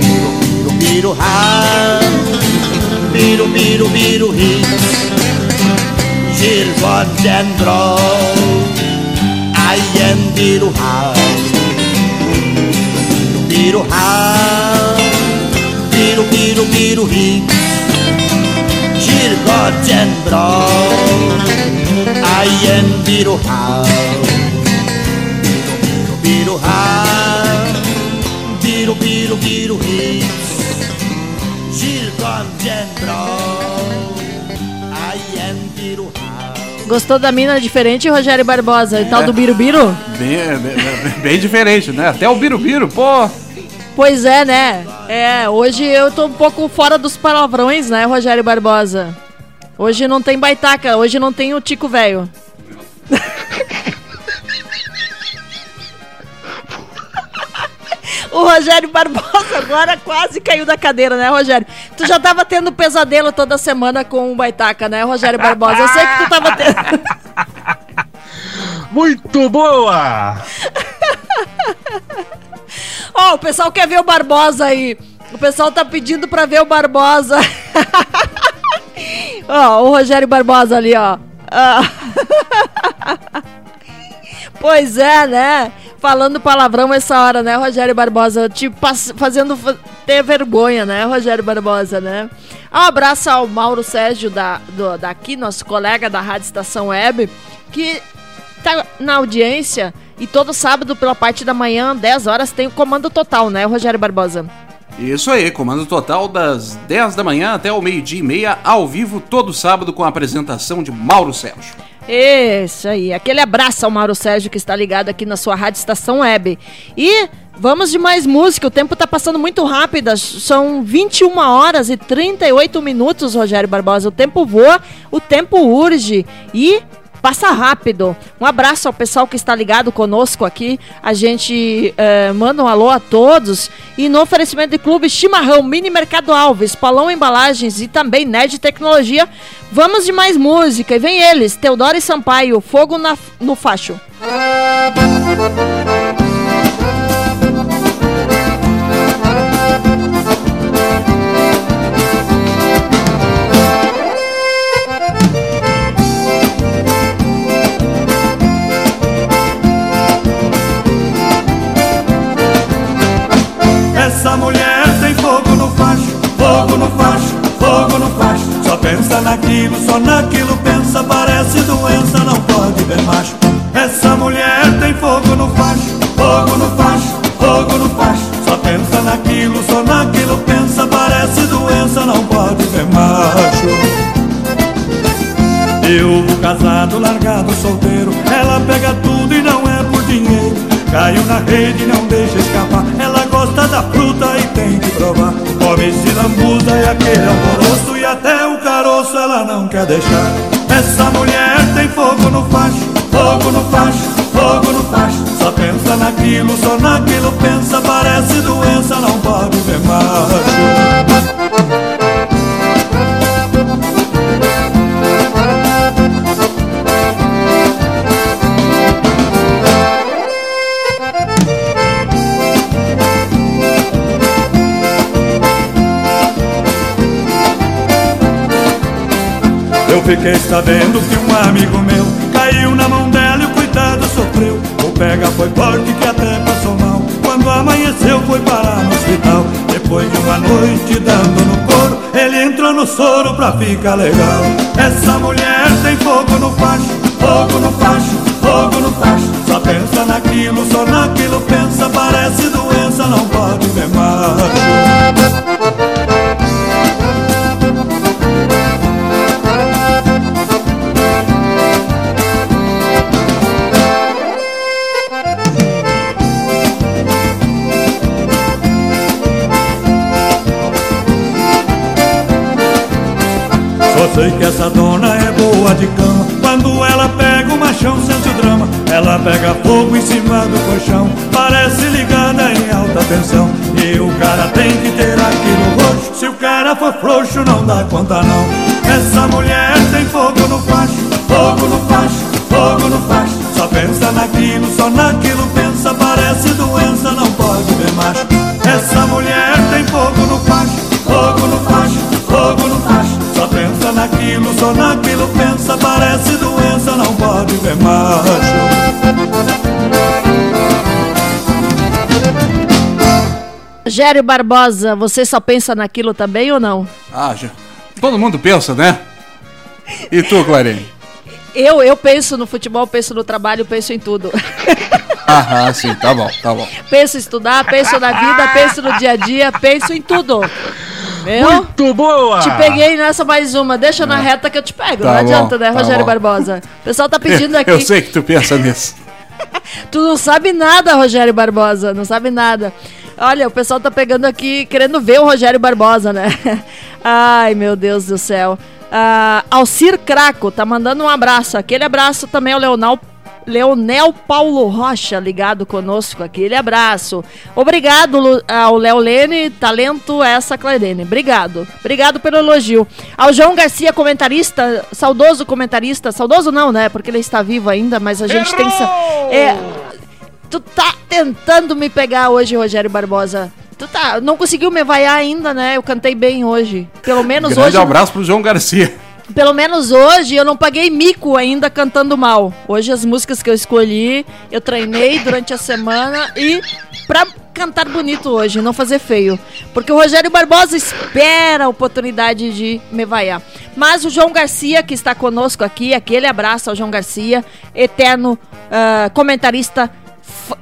Speaker 21: Biro, Biro, Biro How Biro, Biro, Biro Hi Gilgot and brawl I am Biro How Biro, Biro How Hi Gilgot and brawl I am Biro How Biro ha, biro biro biro hi, Gilgon Gendron, I am biro ha.
Speaker 2: Gostou da mina diferente, Rogério Barbosa? E tal do Birubiru?
Speaker 5: Bem, bem, bem diferente, né? Até o Birubiru, pô.
Speaker 2: Pois é, né? É, hoje eu tô um pouco fora dos palavrões, né, Rogério Barbosa? Hoje não tem baitaca, hoje não tem o Tico Velho. O Rogério Barbosa agora quase caiu da cadeira, né, Rogério? Tu já tava tendo pesadelo toda semana com o Baitaca, né, Rogério Barbosa? Eu sei que tu tava tendo.
Speaker 19: Muito boa!
Speaker 2: Ó, o pessoal quer ver o Barbosa aí. O pessoal tá pedindo pra ver o Barbosa. ó, o Rogério Barbosa ali, ó. Ah. pois é, né? Falando palavrão essa hora, né, Rogério Barbosa? Pass- fazendo fa- ter vergonha, né, Rogério Barbosa, né? Um abraço ao Mauro Sérgio da, do, daqui, nosso colega da Rádio Estação Web, que tá na audiência e todo sábado, pela parte da manhã, 10 horas, tem o comando total, né, Rogério Barbosa?
Speaker 5: Isso aí, comando total das 10 da manhã até o meio-dia e meia, ao vivo, todo sábado, com a apresentação de Mauro Sérgio.
Speaker 2: Isso aí. Aquele abraço ao Mauro Sérgio que está ligado aqui na sua Rádio Estação Web. E vamos de mais música. O tempo está passando muito rápido. São 21 horas e 38 minutos, Rogério Barbosa. O tempo voa, o tempo urge. E passa rápido. Um abraço ao pessoal que está ligado conosco aqui. A gente eh, manda um alô a todos. E no oferecimento de clube Chimarrão, Mini Mercado Alves, Palão Embalagens e também Nerd Tecnologia, vamos de mais música. E vem eles, Teodoro e Sampaio, Fogo na, no Facho.
Speaker 7: Essa Só naquilo, só naquilo pensa, parece doença, não pode ver macho. Essa mulher tem fogo no facho, fogo no facho, fogo no facho. Só pensa naquilo, só naquilo pensa, parece doença, não pode
Speaker 23: ver macho. Eu casado, largado, solteiro, ela pega tudo e não é por dinheiro. Caiu na rede, e não deixa escapar. Ela gosta da fruta e tem que provar. Come se lambuza e aquele alvoroço e até ela não quer deixar. Essa mulher tem fogo no facho, fogo no facho, fogo no facho. Só pensa naquilo, só naquilo pensa. Parece doença, não pode ver macho. Fiquei sabendo que um amigo meu caiu na mão dela e o cuidado sofreu. O pega foi forte que até passou mal. Quando amanheceu foi parar no hospital. Depois de uma noite dando no couro, ele entrou no soro pra ficar legal. Essa mulher tem fogo no facho, fogo no facho, fogo no facho. Só pensa naquilo, só naquilo pensa. Parece doença, não pode ver sei que essa dona é boa de cama Quando ela pega o machão sente o drama. Ela pega fogo em cima do colchão. Parece ligada em alta tensão. E o cara tem que ter aquilo roxo Se o cara for frouxo não dá conta não. Essa mulher tem fogo no facho. Fogo no facho, fogo no facho. Só pensa naquilo, só naquilo pensa. Parece doença, não pode ver macho naquilo, só naquilo pensa Parece doença, não pode ver macho
Speaker 2: Gério Barbosa, você só pensa naquilo também ou não?
Speaker 5: Ah, já. Todo mundo pensa, né? E tu, Clarine?
Speaker 2: Eu, eu penso no futebol, penso no trabalho, penso em tudo.
Speaker 5: Ah, sim, tá bom, tá bom.
Speaker 2: penso em estudar, penso na vida, penso no dia a dia, penso em tudo. Viu?
Speaker 19: Muito boa!
Speaker 2: Te peguei nessa mais uma. Deixa na reta que eu te pego.
Speaker 5: Tá
Speaker 2: não
Speaker 5: bom,
Speaker 2: adianta, né,
Speaker 5: tá
Speaker 2: Rogério
Speaker 5: bom.
Speaker 2: Barbosa? O pessoal tá pedindo aqui.
Speaker 5: Eu sei que tu pensa nisso.
Speaker 2: Tu não sabe nada, Rogério Barbosa. Não sabe nada. Olha, o pessoal tá pegando aqui, querendo ver o Rogério Barbosa, né? Ai, meu Deus do céu. Ah, Alcir Craco tá mandando um abraço. Aquele abraço também ao Leonel, Leonel Paulo Rocha ligado conosco. Aquele abraço. Obrigado ao Léo Lene, talento essa Clarene. Obrigado. Obrigado pelo elogio. Ao João Garcia, comentarista, saudoso comentarista. Saudoso não, né? Porque ele está vivo ainda, mas a gente tem que. sa- É, Tu tá tentando me pegar hoje, Rogério Barbosa. Tu tá, não conseguiu me vaiar ainda, né? Eu cantei bem hoje. Pelo menos
Speaker 5: Grande
Speaker 2: hoje.
Speaker 5: abraço pro João Garcia.
Speaker 2: Pelo menos hoje eu não paguei mico ainda cantando mal. Hoje as músicas que eu escolhi, eu treinei durante a semana e pra cantar bonito hoje, não fazer feio. Porque o Rogério Barbosa espera a oportunidade de me vaiar. Mas o João Garcia, que está conosco aqui, aquele abraço ao João Garcia, eterno ah, comentarista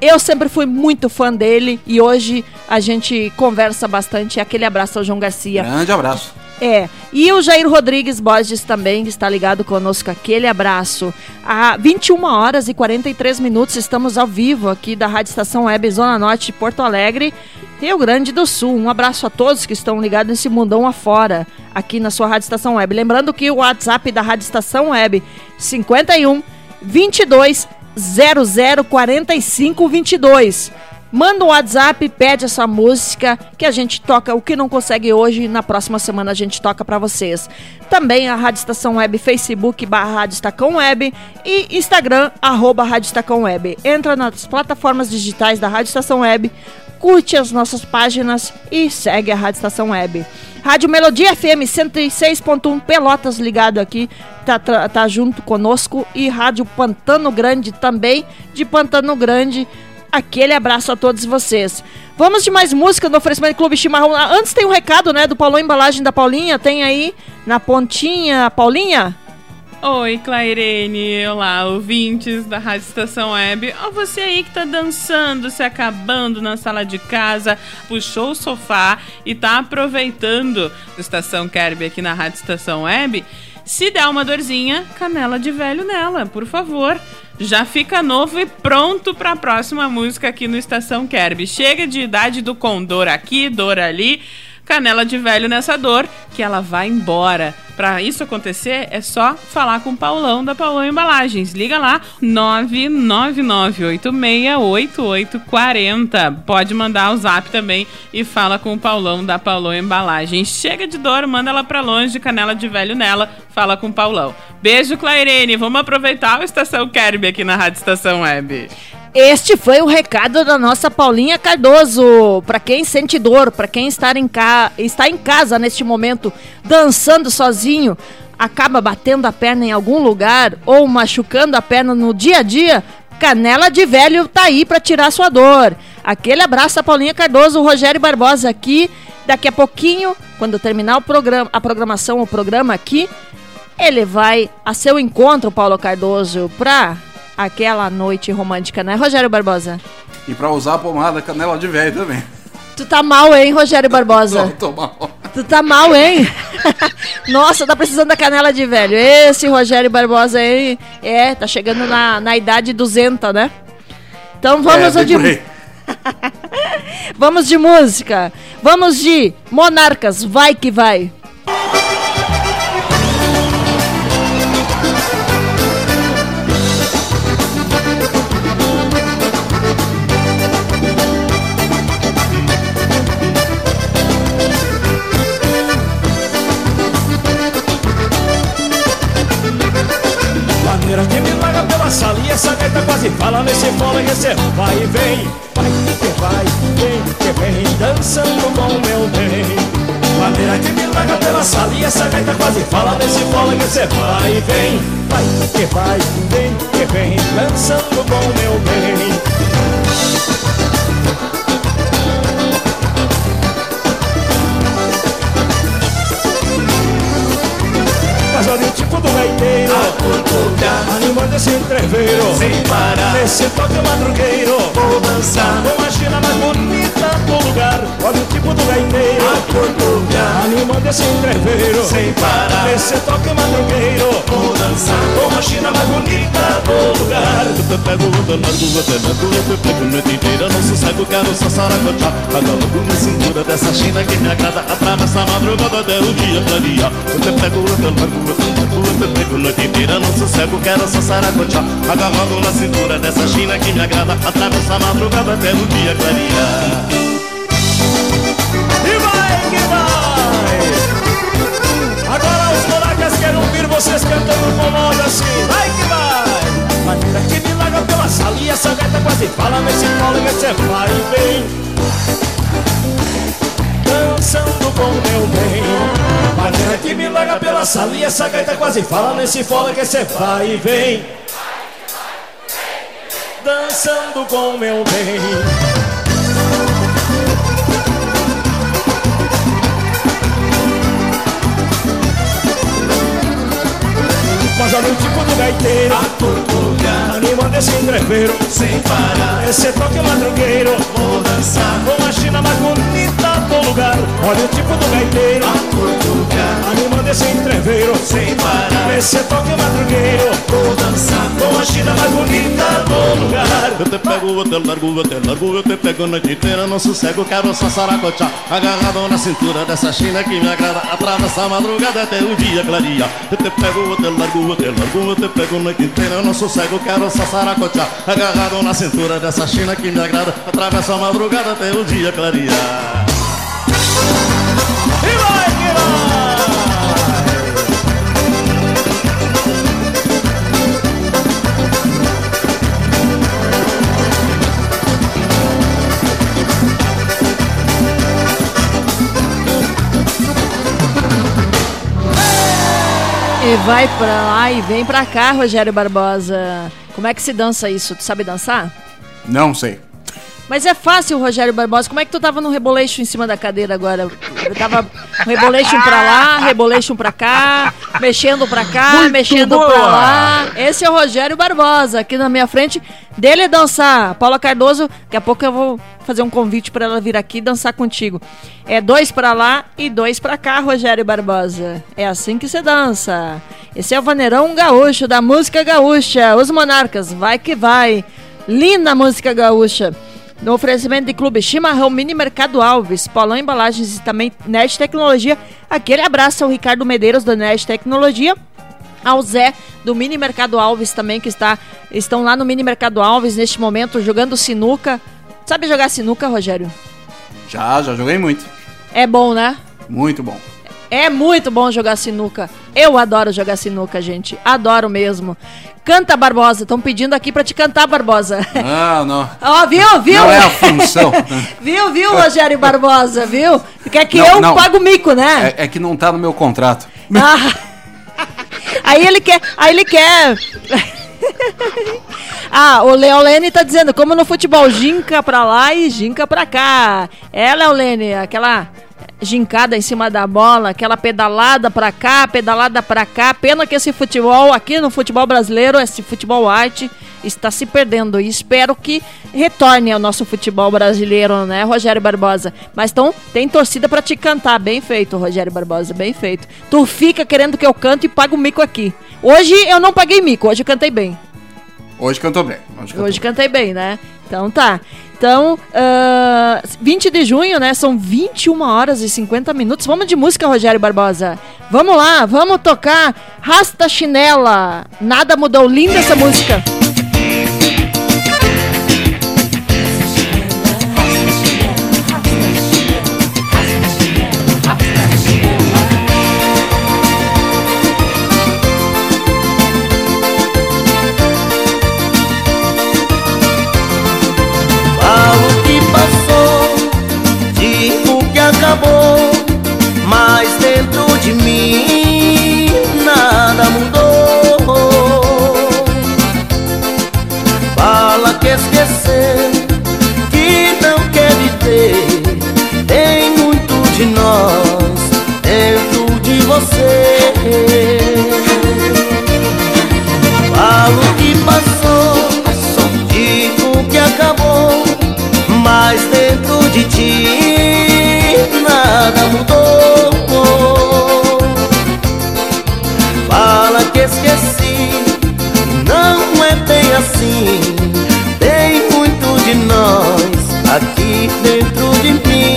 Speaker 2: Eu sempre fui muito fã dele e hoje a gente conversa bastante. Aquele abraço ao João Garcia.
Speaker 5: Grande abraço.
Speaker 2: É, e o Jair Rodrigues Borges também que está ligado conosco. Aquele abraço. Há 21 horas e 43 minutos estamos ao vivo aqui da Rádio Estação Web Zona Norte de Porto Alegre, Rio Grande do Sul. Um abraço a todos que estão ligados nesse mundão afora, aqui na sua Rádio Estação Web. Lembrando que o WhatsApp da Rádio Estação Web 51 22 00 45 22. Manda um WhatsApp, pede a sua música, que a gente toca o que não consegue hoje, na próxima semana a gente toca pra vocês. Também a Rádio Estação Web, Facebook, barra Rádio Estacão Web e Instagram, arroba Rádio Estacão Web. Entra nas plataformas digitais da Rádio Estação Web, curte as nossas páginas e segue a Rádio Estação Web. Rádio Melodia FM 106.1 Pelotas ligado aqui, tá, tá, junto conosco. E Rádio Pantano Grande também, de Pantano Grande. Aquele abraço a todos vocês. Vamos de mais música no oferecimento do Clube Chimarrão. Ah, Antes tem um recado, né, do Paulão Embalagem da Paulinha. Tem aí na pontinha, Paulinha?
Speaker 8: Oi, Clairene. Olá, ouvintes da Rádio Estação Web. Ó, você aí que tá dançando, se acabando na sala de casa, puxou o sofá e tá aproveitando o Estação Kerb aqui na Rádio Estação Web. Se der uma dorzinha, canela de velho nela, por favor. já fica novo e pronto para a próxima música aqui no Estação Kerb. Chega de idade do condor aqui, dor ali, canela de velho nessa dor, que ela vai embora. Para isso acontecer, é só falar com o Paulão da Paulão Embalagens. Liga lá, 999868840. Pode mandar o zap também e fala com o Paulão da Paulão Embalagens. Chega de dor, manda ela pra longe, canela de velho nela, fala com o Paulão. Beijo, Clairene. Vamos aproveitar o Estação Kerb aqui na Rádio Estação Web.
Speaker 2: Este foi o recado da nossa Paulinha Cardoso. Para quem sente dor, para quem está em, ca... está em casa neste momento, dançando sozinho, acaba batendo a perna em algum lugar ou machucando a perna no dia a dia, Canela de Velho tá aí para tirar sua dor. Aquele abraço a Paulinha Cardoso, o Rogério Barbosa aqui. Daqui a pouquinho, quando terminar o programa, a programação, o programa aqui, ele vai a seu encontro, Paulo Cardoso, pra aquela noite romântica, né, Rogério Barbosa?
Speaker 5: E pra usar a pomada canela de velho também.
Speaker 2: Tu tá mal, hein, Rogério Barbosa?
Speaker 5: Tô, tô mal.
Speaker 2: Tu tá mal, hein? Nossa, tá precisando da canela de velho. Esse Rogério Barbosa aí, é, tá chegando na, na idade 200, né? Então vamos
Speaker 5: É,
Speaker 2: de... vamos de música. Vamos de Monarcas, vai que vai.
Speaker 24: Quase fala nesse e esse vai e vem, vai que vai, vem que vem, dançando com meu bem. Maneira que me larga pela sala e essa gaita quase fala nesse e esse vai e vem, vai que vai, vem que vem, dançando com meu bem. Olha o tipo do gaiteiro Animando esse entreveiro Sem parar. Nesse toque madrugueiro. Vou dançar. Com a China mais bonita do lugar. Olha o tipo do gaiteiro Animando esse entreveiro Sem parar. Nesse toque madrugueiro. Vou dançar. Com a China mais bonita do lugar.
Speaker 25: Eu te pego, te largo, eu te largo, eu pego noite inteira Não sossego, quero só saracotear Agalopo na cintura dessa china que me agrada. Atravessa a madrugada até o dia clarear. Eu te pego, eu te largo, eu te eu te pego noite inteira Não sossego, quero só saracotear Agarrado na cintura dessa china que me agrada Atravessa a madrugada até o dia clarear.
Speaker 24: E vai que vai! Agora os monarcas querem ouvir vocês cantando com moda assim. Vai que vai! Maneira que me larga pela sala e essa gaita quase fala nesse colo e você vai e vem Dançando com meu bem. Maneira que me larga pela sala e essa gaita quase fala nesse fole que você vai e vem. Dançando com meu bem. Mas olha o tipo do gaiteiro. A Animando esse entreveiro Sem parar. Esse toque madrugueiro Vou dançar Com a China mais bonita do lugar. Olha o tipo do gaiteiro. A tortuga Animando esse entreveiro Sem parar. Esse toque madrugueiro Vou dançar Com a China mais bonita do lugar.
Speaker 25: Eu te pego, eu te largo, eu te largo, eu te pego noite inteira Não sossego, quero só saracotear Agarrado na cintura dessa china que me agrada Atravessa a madrugada até o dia clarear Eu te pego, eu te largo, eu te largo, eu te pego noite inteira Não sossego, quero só saracotear Agarrado na cintura dessa china que me agrada Atravessa a madrugada até o dia clarear
Speaker 24: E vai
Speaker 2: vai pra lá e vem pra cá, Rogério Barbosa. Como é que se dança isso? Tu sabe dançar?
Speaker 5: Não sei.
Speaker 2: Mas é fácil, Rogério Barbosa. Como é que tu tava no reboleixo em cima da cadeira agora? Eu tava reboleixo pra lá, reboleixo pra cá, mexendo pra cá,
Speaker 19: Muito
Speaker 2: mexendo
Speaker 19: boa.
Speaker 2: pra lá. Esse é o Rogério Barbosa, aqui na minha frente. Dele é dançar. Paula Cardoso, daqui a pouco eu vou fazer um convite pra ela vir aqui dançar contigo. É dois pra lá e dois pra cá, Rogério Barbosa. É assim que você dança. Esse é o Vaneirão Gaúcho, da música gaúcha. Os Monarcas, vai que vai. Linda música gaúcha. No oferecimento de Clube Chimarrão Mini Mercado Alves, Paulão Embalagens e também Nerd Tecnologia. Aquele abraço ao Ricardo Medeiros da Nerd Tecnologia. Ao Zé do Mini Mercado Alves também, que está, estão lá no Mini Mercado Alves neste momento jogando sinuca. Sabe jogar sinuca, Rogério?
Speaker 5: Já, já joguei muito.
Speaker 2: É bom, né?
Speaker 5: Muito bom.
Speaker 2: É muito bom jogar sinuca. Eu adoro jogar sinuca, gente. Adoro mesmo. Canta, Barbosa. Estão pedindo aqui pra te cantar, Barbosa.
Speaker 5: Não, não.
Speaker 2: Ó, viu, viu?
Speaker 5: Não é a função.
Speaker 2: viu, viu, Rogério Barbosa, viu? Quer que
Speaker 5: Não,
Speaker 2: eu
Speaker 5: não.
Speaker 2: pago o mico, né?
Speaker 5: É, é que não tá no meu contrato.
Speaker 2: Ah. Aí ele quer, aí ele quer. ah, o Leolene tá dizendo, como no futebol, ginca pra lá e ginca pra cá. É, Leolene, aquela gincada em cima da bola, aquela pedalada pra cá, pedalada pra cá. Pena que esse futebol, aqui no futebol brasileiro, esse futebol arte, está se perdendo. E espero que retorne ao nosso futebol brasileiro, né, Rogério Barbosa? Mas então, tem torcida pra te cantar. Bem feito, Rogério Barbosa, bem feito. Tu fica querendo que eu cante e paga o mico aqui. Hoje eu não paguei mico, hoje eu cantei bem.
Speaker 5: Hoje cantou bem. Hoje cantou
Speaker 2: Hoje cantei bem, né? Então tá. Então, ah, 20 de junho, né? São 21 horas e 50 minutos. Vamos de música, Rogério Barbosa. Vamos lá, vamos tocar Rasta Chinela. Nada mudou. Linda essa música.
Speaker 26: Dentro de mim.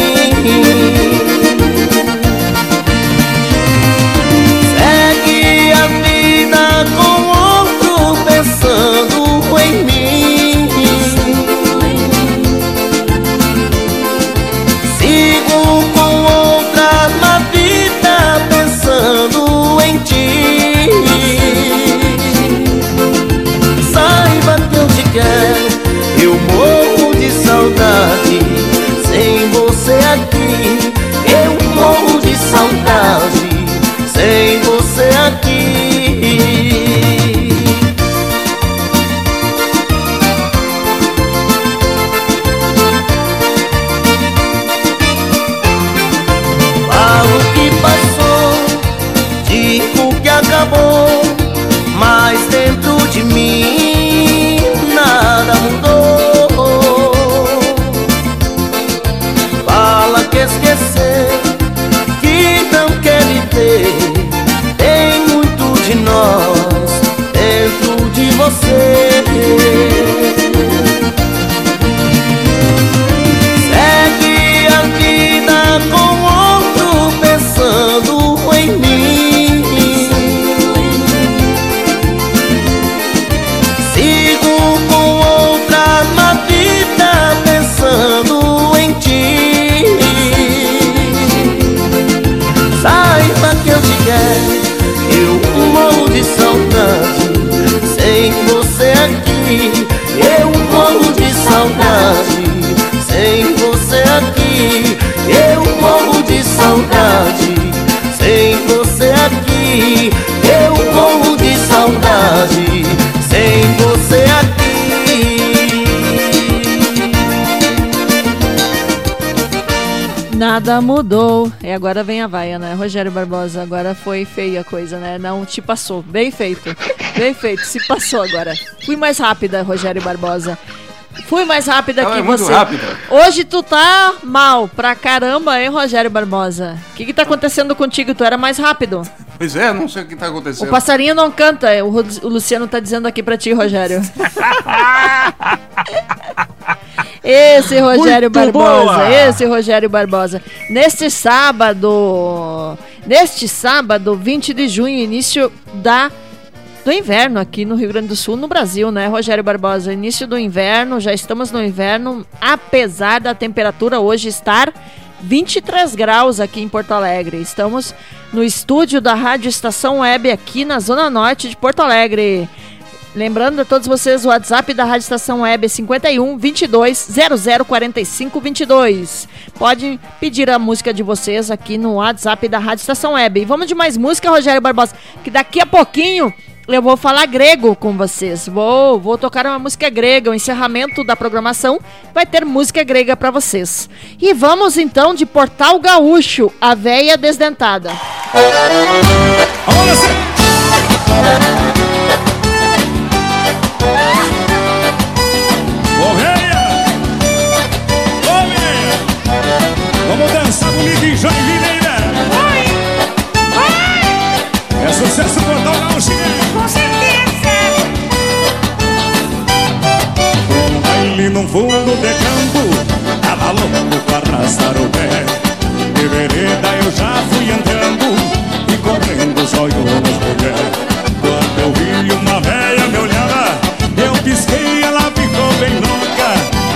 Speaker 2: Né? Rogério Barbosa, agora foi feia a coisa, né? Não te passou. Bem feito. Bem feito. Se passou agora. Fui mais rápida, Rogério Barbosa. Fui mais rápida
Speaker 5: Ela
Speaker 2: que
Speaker 5: é muito
Speaker 2: você.
Speaker 5: rápida.
Speaker 2: Hoje tu tá mal pra caramba, hein, Rogério Barbosa? O que que tá acontecendo contigo? Tu era mais rápido.
Speaker 5: Pois é, não sei o que tá
Speaker 2: O
Speaker 5: acontecendo.
Speaker 2: passarinho não canta. O, o Luciano tá dizendo aqui pra ti, Rogério. Esse Rogério
Speaker 27: Muito
Speaker 2: Barbosa,
Speaker 27: boa!
Speaker 2: esse Rogério Barbosa. Neste sábado, neste sábado, 20 de junho, início da do inverno aqui no Rio Grande do Sul, no Brasil, né, Rogério Barbosa? Início do inverno, já estamos no inverno, apesar da temperatura hoje estar 23 graus aqui em Porto Alegre. Estamos no estúdio da Rádio Estação Web aqui na Zona Norte de Porto Alegre. Lembrando a todos vocês, o WhatsApp da Rádio Estação Web é 51 22 00 45 22. Pode pedir a música de vocês aqui no WhatsApp da Rádio Estação Web. E vamos de mais música, Rogério Barbosa, que daqui a pouquinho eu vou falar grego com vocês. Vou, vou tocar uma música grega, o encerramento da programação vai ter música grega para vocês. E vamos então de Portal Gaúcho, a véia desdentada.
Speaker 24: Ô, fundo de campo Tava louco pra arrastar o pé. De vereda eu já fui andando E correndo os olhos nas mulheres Quando eu vi uma véia me olhava Eu pisquei, ela ficou bem louca.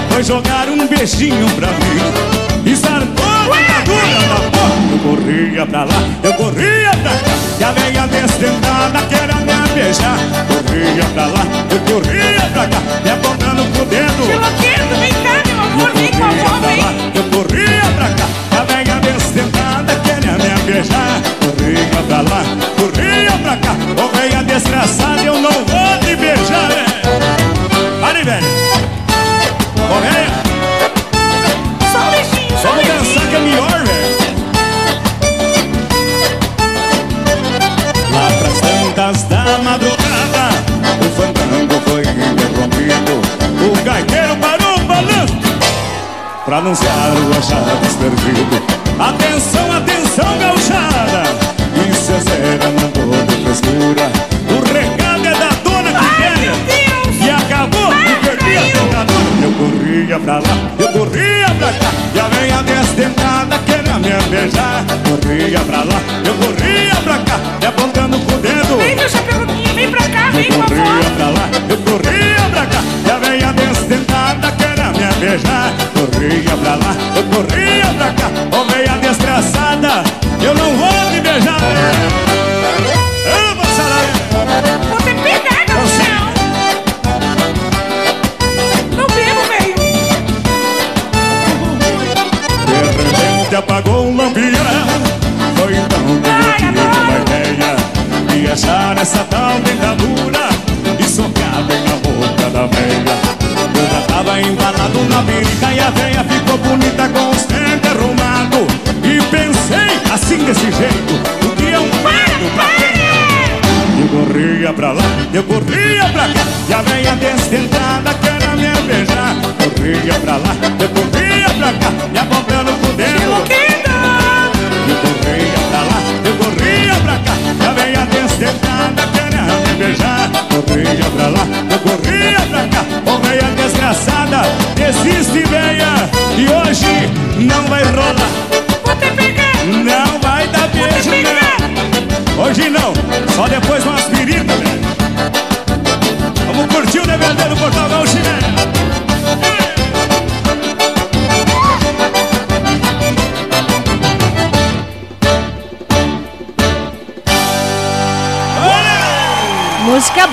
Speaker 24: Foi jogar um beijinho pra mim E zarpou a dura da porta. Eu corria pra lá, eu corria pra cá E a veia desdentada queria me beijar. Corria pra lá, eu corria pra cá Apontando pro dedo
Speaker 27: vem cá, meu amor, vem com a avó, vem.
Speaker 24: Eu corria pra cá, a velha desdentada queria me beijar. Corria pra lá, corria pra cá, ô velha desgraçada, eu não vou te beijar, pra anunciar o achados perdido.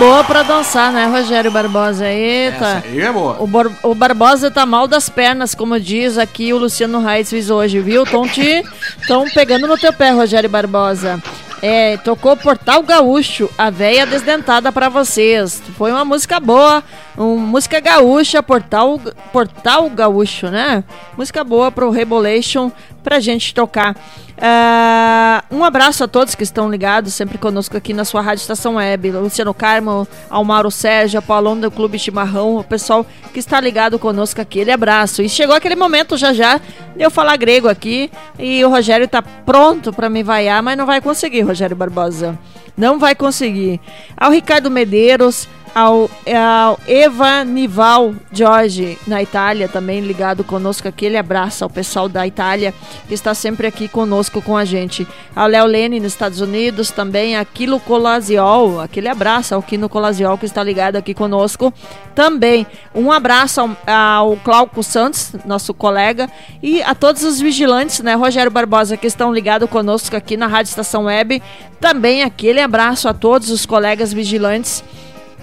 Speaker 2: Boa pra dançar, né, Rogério Barbosa? Eita.
Speaker 5: Essa aí é boa.
Speaker 2: O, Bor- o Barbosa tá mal das pernas, como diz aqui o Luciano Reis fez hoje, viu? Tão te tão pegando no teu pé, Rogério Barbosa. É, tocou Portal Gaúcho, a véia desdentada pra vocês. Foi uma música boa, uma música gaúcha, Portal, Portal Gaúcho, né? Música boa pro Rebolation pra gente tocar. Ah, um abraço a todos que estão ligados sempre conosco aqui na sua Rádio Estação Web. Luciano Carmo, ao Mauro Sérgio, Paulão do Clube Chimarrão, o pessoal que está ligado conosco aqui. Aquele abraço. E chegou aquele momento já já de eu falar grego aqui. E o Rogério tá pronto para me vaiar, mas não vai conseguir, Rogério Barbosa. Não vai conseguir. Ao Ricardo Medeiros, ao, ao Eva Nival Jorge, na Itália, também ligado conosco. Aquele abraço ao pessoal da Itália, que está sempre aqui conosco com a gente. Ao Léo Lene, nos Estados Unidos, também a Kilo Colasiol. Aquele abraço ao Kino Colasiol, que está ligado aqui conosco. Também um abraço ao, ao Glauco Santos, nosso colega, e a todos os vigilantes, né, Rogério Barbosa, que estão ligados conosco aqui na Rádio Estação Web. Também aquele abraço a todos os colegas vigilantes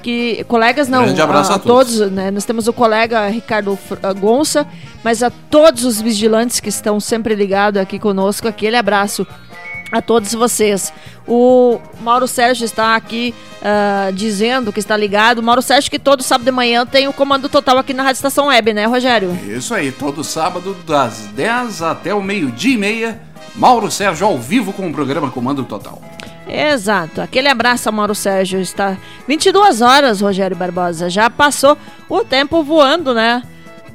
Speaker 2: que colegas não,
Speaker 5: Grande abraço
Speaker 2: a,
Speaker 5: a todos.
Speaker 2: né? Nós temos o colega Ricardo ah, Gonça, mas a todos os vigilantes que estão sempre ligados aqui conosco, aquele abraço a todos vocês. O Mauro Sérgio está aqui ah, dizendo que está ligado. Mauro Sérgio que todo sábado de manhã tem o comando total aqui na Rádio Estação Web, né, Rogério?
Speaker 5: Isso aí, todo sábado, das 10 até o meio-dia e meia, Mauro Sérgio ao vivo com o programa Comando Total.
Speaker 2: Exato. Aquele abraço, Mauro Sérgio. Está 22 horas, Rogério Barbosa. Já passou o tempo voando, né?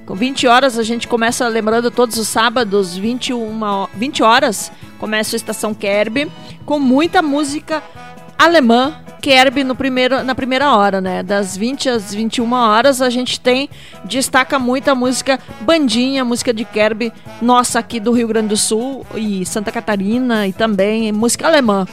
Speaker 2: Com 20 horas a gente começa lembrando todos os sábados, 21, ho- 20 horas, começa a Estação Kerb com muita música alemã. Kerb no primeiro, na primeira hora, né? Das 20 às 21 horas a gente tem, destaca muita música bandinha, música de Kerb, nossa aqui do Rio Grande do Sul e Santa Catarina e também música alemã.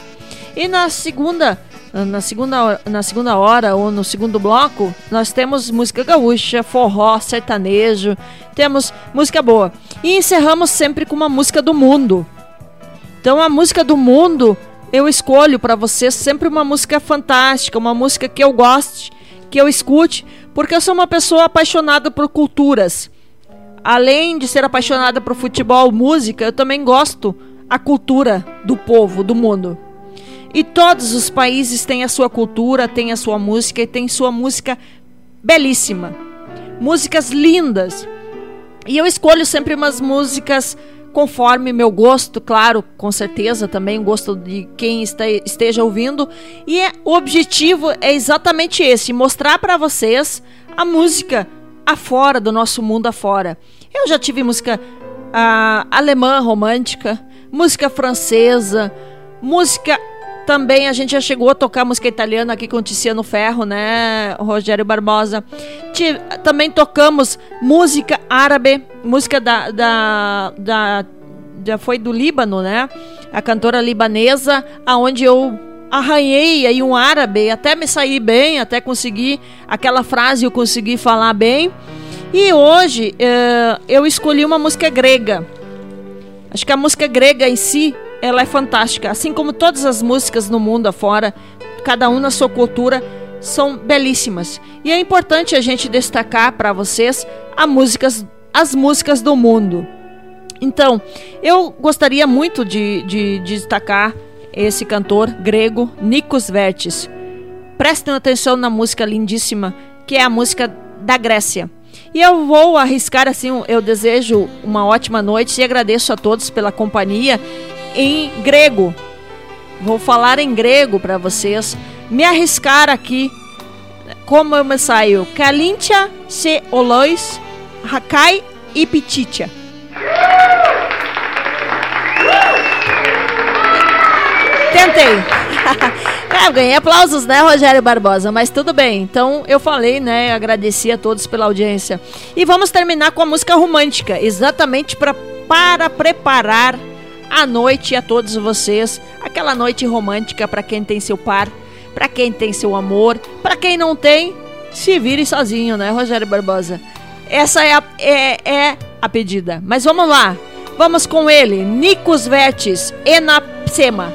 Speaker 2: E na segunda, na segunda, na segunda hora ou no segundo bloco, nós temos música gaúcha, forró, sertanejo, temos música boa. E encerramos sempre com uma música do mundo. Então a música do mundo eu escolho para vocês sempre uma música fantástica, uma música que eu goste, que eu escute, porque eu sou uma pessoa apaixonada por culturas. Além de ser apaixonada por futebol, música, eu também gosto a cultura do povo, do mundo. E todos os países têm a sua cultura, têm a sua música e têm sua música belíssima. Músicas lindas. E eu escolho sempre umas músicas conforme meu gosto, claro, com certeza também o gosto de quem esteja ouvindo. E é- o objetivo é exatamente esse: mostrar para vocês a música afora do nosso mundo afora. Eu já tive música ah, alemã romântica, música francesa, música também a gente já chegou a tocar música italiana aqui com o Tiziano Ferro, né, Rogério Barbosa. Também tocamos música árabe, música da, da, da, já foi do Líbano, né? A cantora libanesa, aonde eu arranhei aí um árabe, até me sair bem, até conseguir aquela frase eu consegui falar bem. E hoje eh, eu escolhi uma música grega. Acho que a música grega em si, ela é fantástica. Assim como todas as músicas no mundo afora, cada um na sua cultura, são belíssimas. E é importante a gente destacar para vocês músicas, as músicas do mundo. Então, eu gostaria muito de, de- de destacar esse cantor grego, Nikos Vertis. Prestem atenção na música lindíssima, que é a música da Grécia. E eu vou arriscar assim, eu desejo uma ótima noite e agradeço a todos pela companhia em grego. Vou falar em grego para vocês, me arriscar aqui como eu me saio. Kalintia se olois, hakai e pititia. Tentei. É, ganhei aplausos, né, Rogério Barbosa? Mas tudo bem. Então eu falei, né? Agradeci a todos pela audiência. E vamos terminar com a música romântica, exatamente pra, para preparar a noite a todos vocês. Aquela noite romântica para quem tem seu par, para quem tem seu amor, para quem não tem, se vire sozinho, né, Rogério Barbosa? Essa é a, é, é a pedida. Mas vamos lá. Vamos com ele, Nikos Vertes, Enapsema.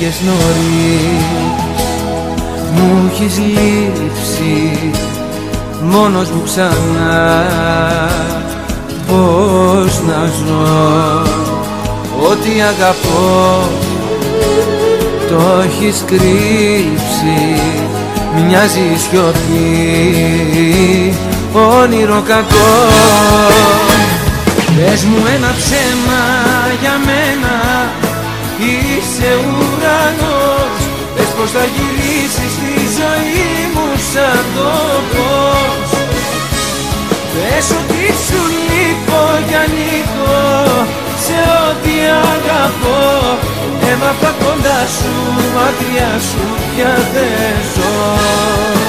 Speaker 12: Έφυγες νωρίς. Μου έχεις λείψει Μόνος μου ξανά. Πώς να ζω Ό,τι αγαπώ Το έχεις κρύψει. Μοιάζει η σιωπή Όνειρο κακό. Πες μου ένα ψέμα για μένα Είσαι ουρανός Πες πως θα γυρίσεις στη ζωή μου σαν το πώς Πες ότι σου λείπω κι ανήκω σε ό,τι αγαπώ. Έμαθα κοντά σου, μακριά σου πια δεν ζω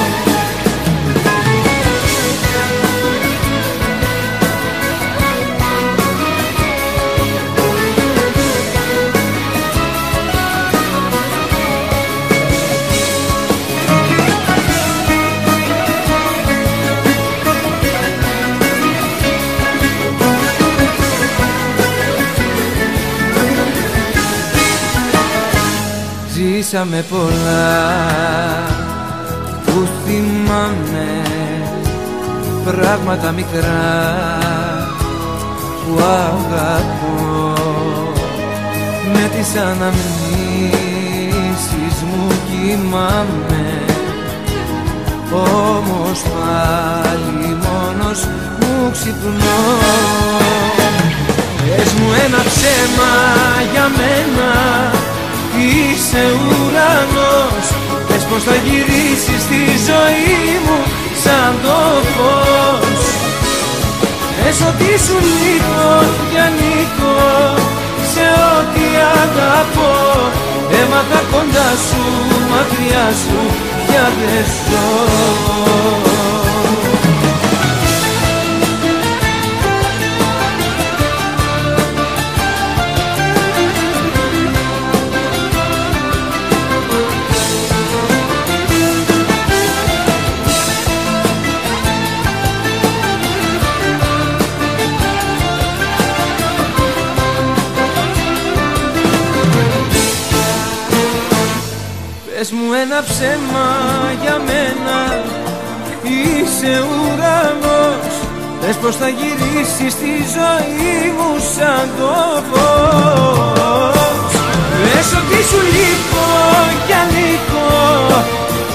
Speaker 12: Ζήσαμε πολλά. Που θυμάμαι πράγματα μικρά που αγαπώ. Με τις αναμνήσεις μου κοιμάμαι. Όμως πάλι μόνος μου ξυπνώ. Πες μου ένα ψέμα για μένα Είσαι ουρανός. Πες πως θα γυρίσεις στη ζωή μου σαν το φως. Πες ότι σου λείπω κι ανήκω σε ό,τι αγαπώ. Έμαθα κοντά σου, μακριά σου, πια δεν ζω Πες μου ένα ψέμα για μένα. Είσαι ουρανός. Πες πως θα γυρίσεις στη ζωή μου σαν το φως. Πες ότι σου λείπω κι ανήκω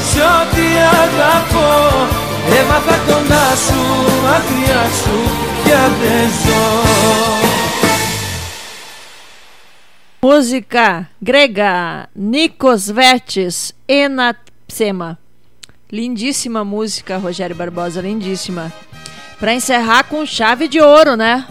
Speaker 12: Σ' ό,τι αγαπώ. Έμαθα κοντά σου, μακριά σου πια δεν ζω
Speaker 2: Música grega, Nikos Vertes, Enapsema. Lindíssima música, Rogério Barbosa, lindíssima. Para encerrar com chave de ouro, né?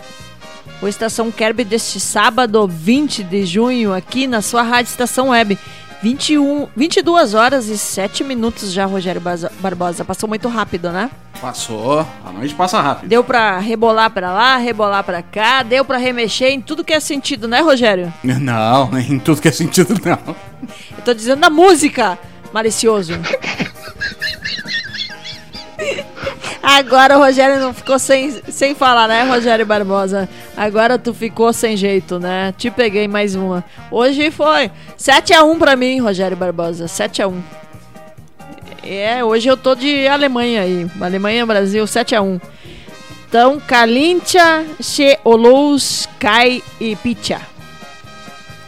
Speaker 2: O Estação Kerb deste sábado, 20 de junho, aqui na sua rádio Estação Web. 21, 22 horas e 7 minutos já, Rogério Barbosa. Passou muito rápido, né?
Speaker 5: Passou. A noite passa rápido.
Speaker 2: Deu pra rebolar pra lá, rebolar pra cá, deu pra remexer em tudo que é sentido, né, Rogério?
Speaker 5: Não, em tudo que é sentido, não.
Speaker 2: Eu tô dizendo da música, malicioso. Agora o Rogério não ficou sem, sem falar, né, Rogério Barbosa? Agora tu ficou sem jeito, né? Te peguei mais uma. Hoje foi 7x1 pra mim, Rogério Barbosa. 7x1. É, hoje eu tô de Alemanha aí. Alemanha, Brasil, 7x1. Então, Kalincha, She, Olous, Kai e Picha.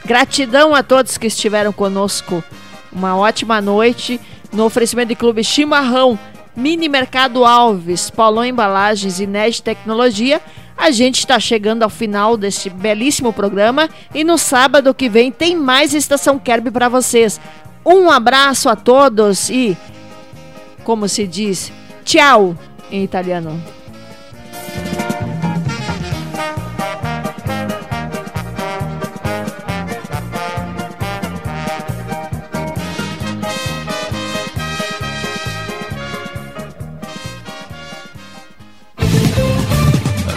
Speaker 2: Gratidão a todos que estiveram conosco. Uma ótima noite no oferecimento de Clube Chimarrão, Mini Mercado Alves, Paulão Embalagens e Ned Tecnologia. A gente está chegando ao final deste belíssimo programa e no sábado que vem tem mais Estação Kerb para vocês. Um abraço a todos e, como se diz, tchau em italiano.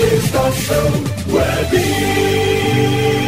Speaker 1: Estação Web.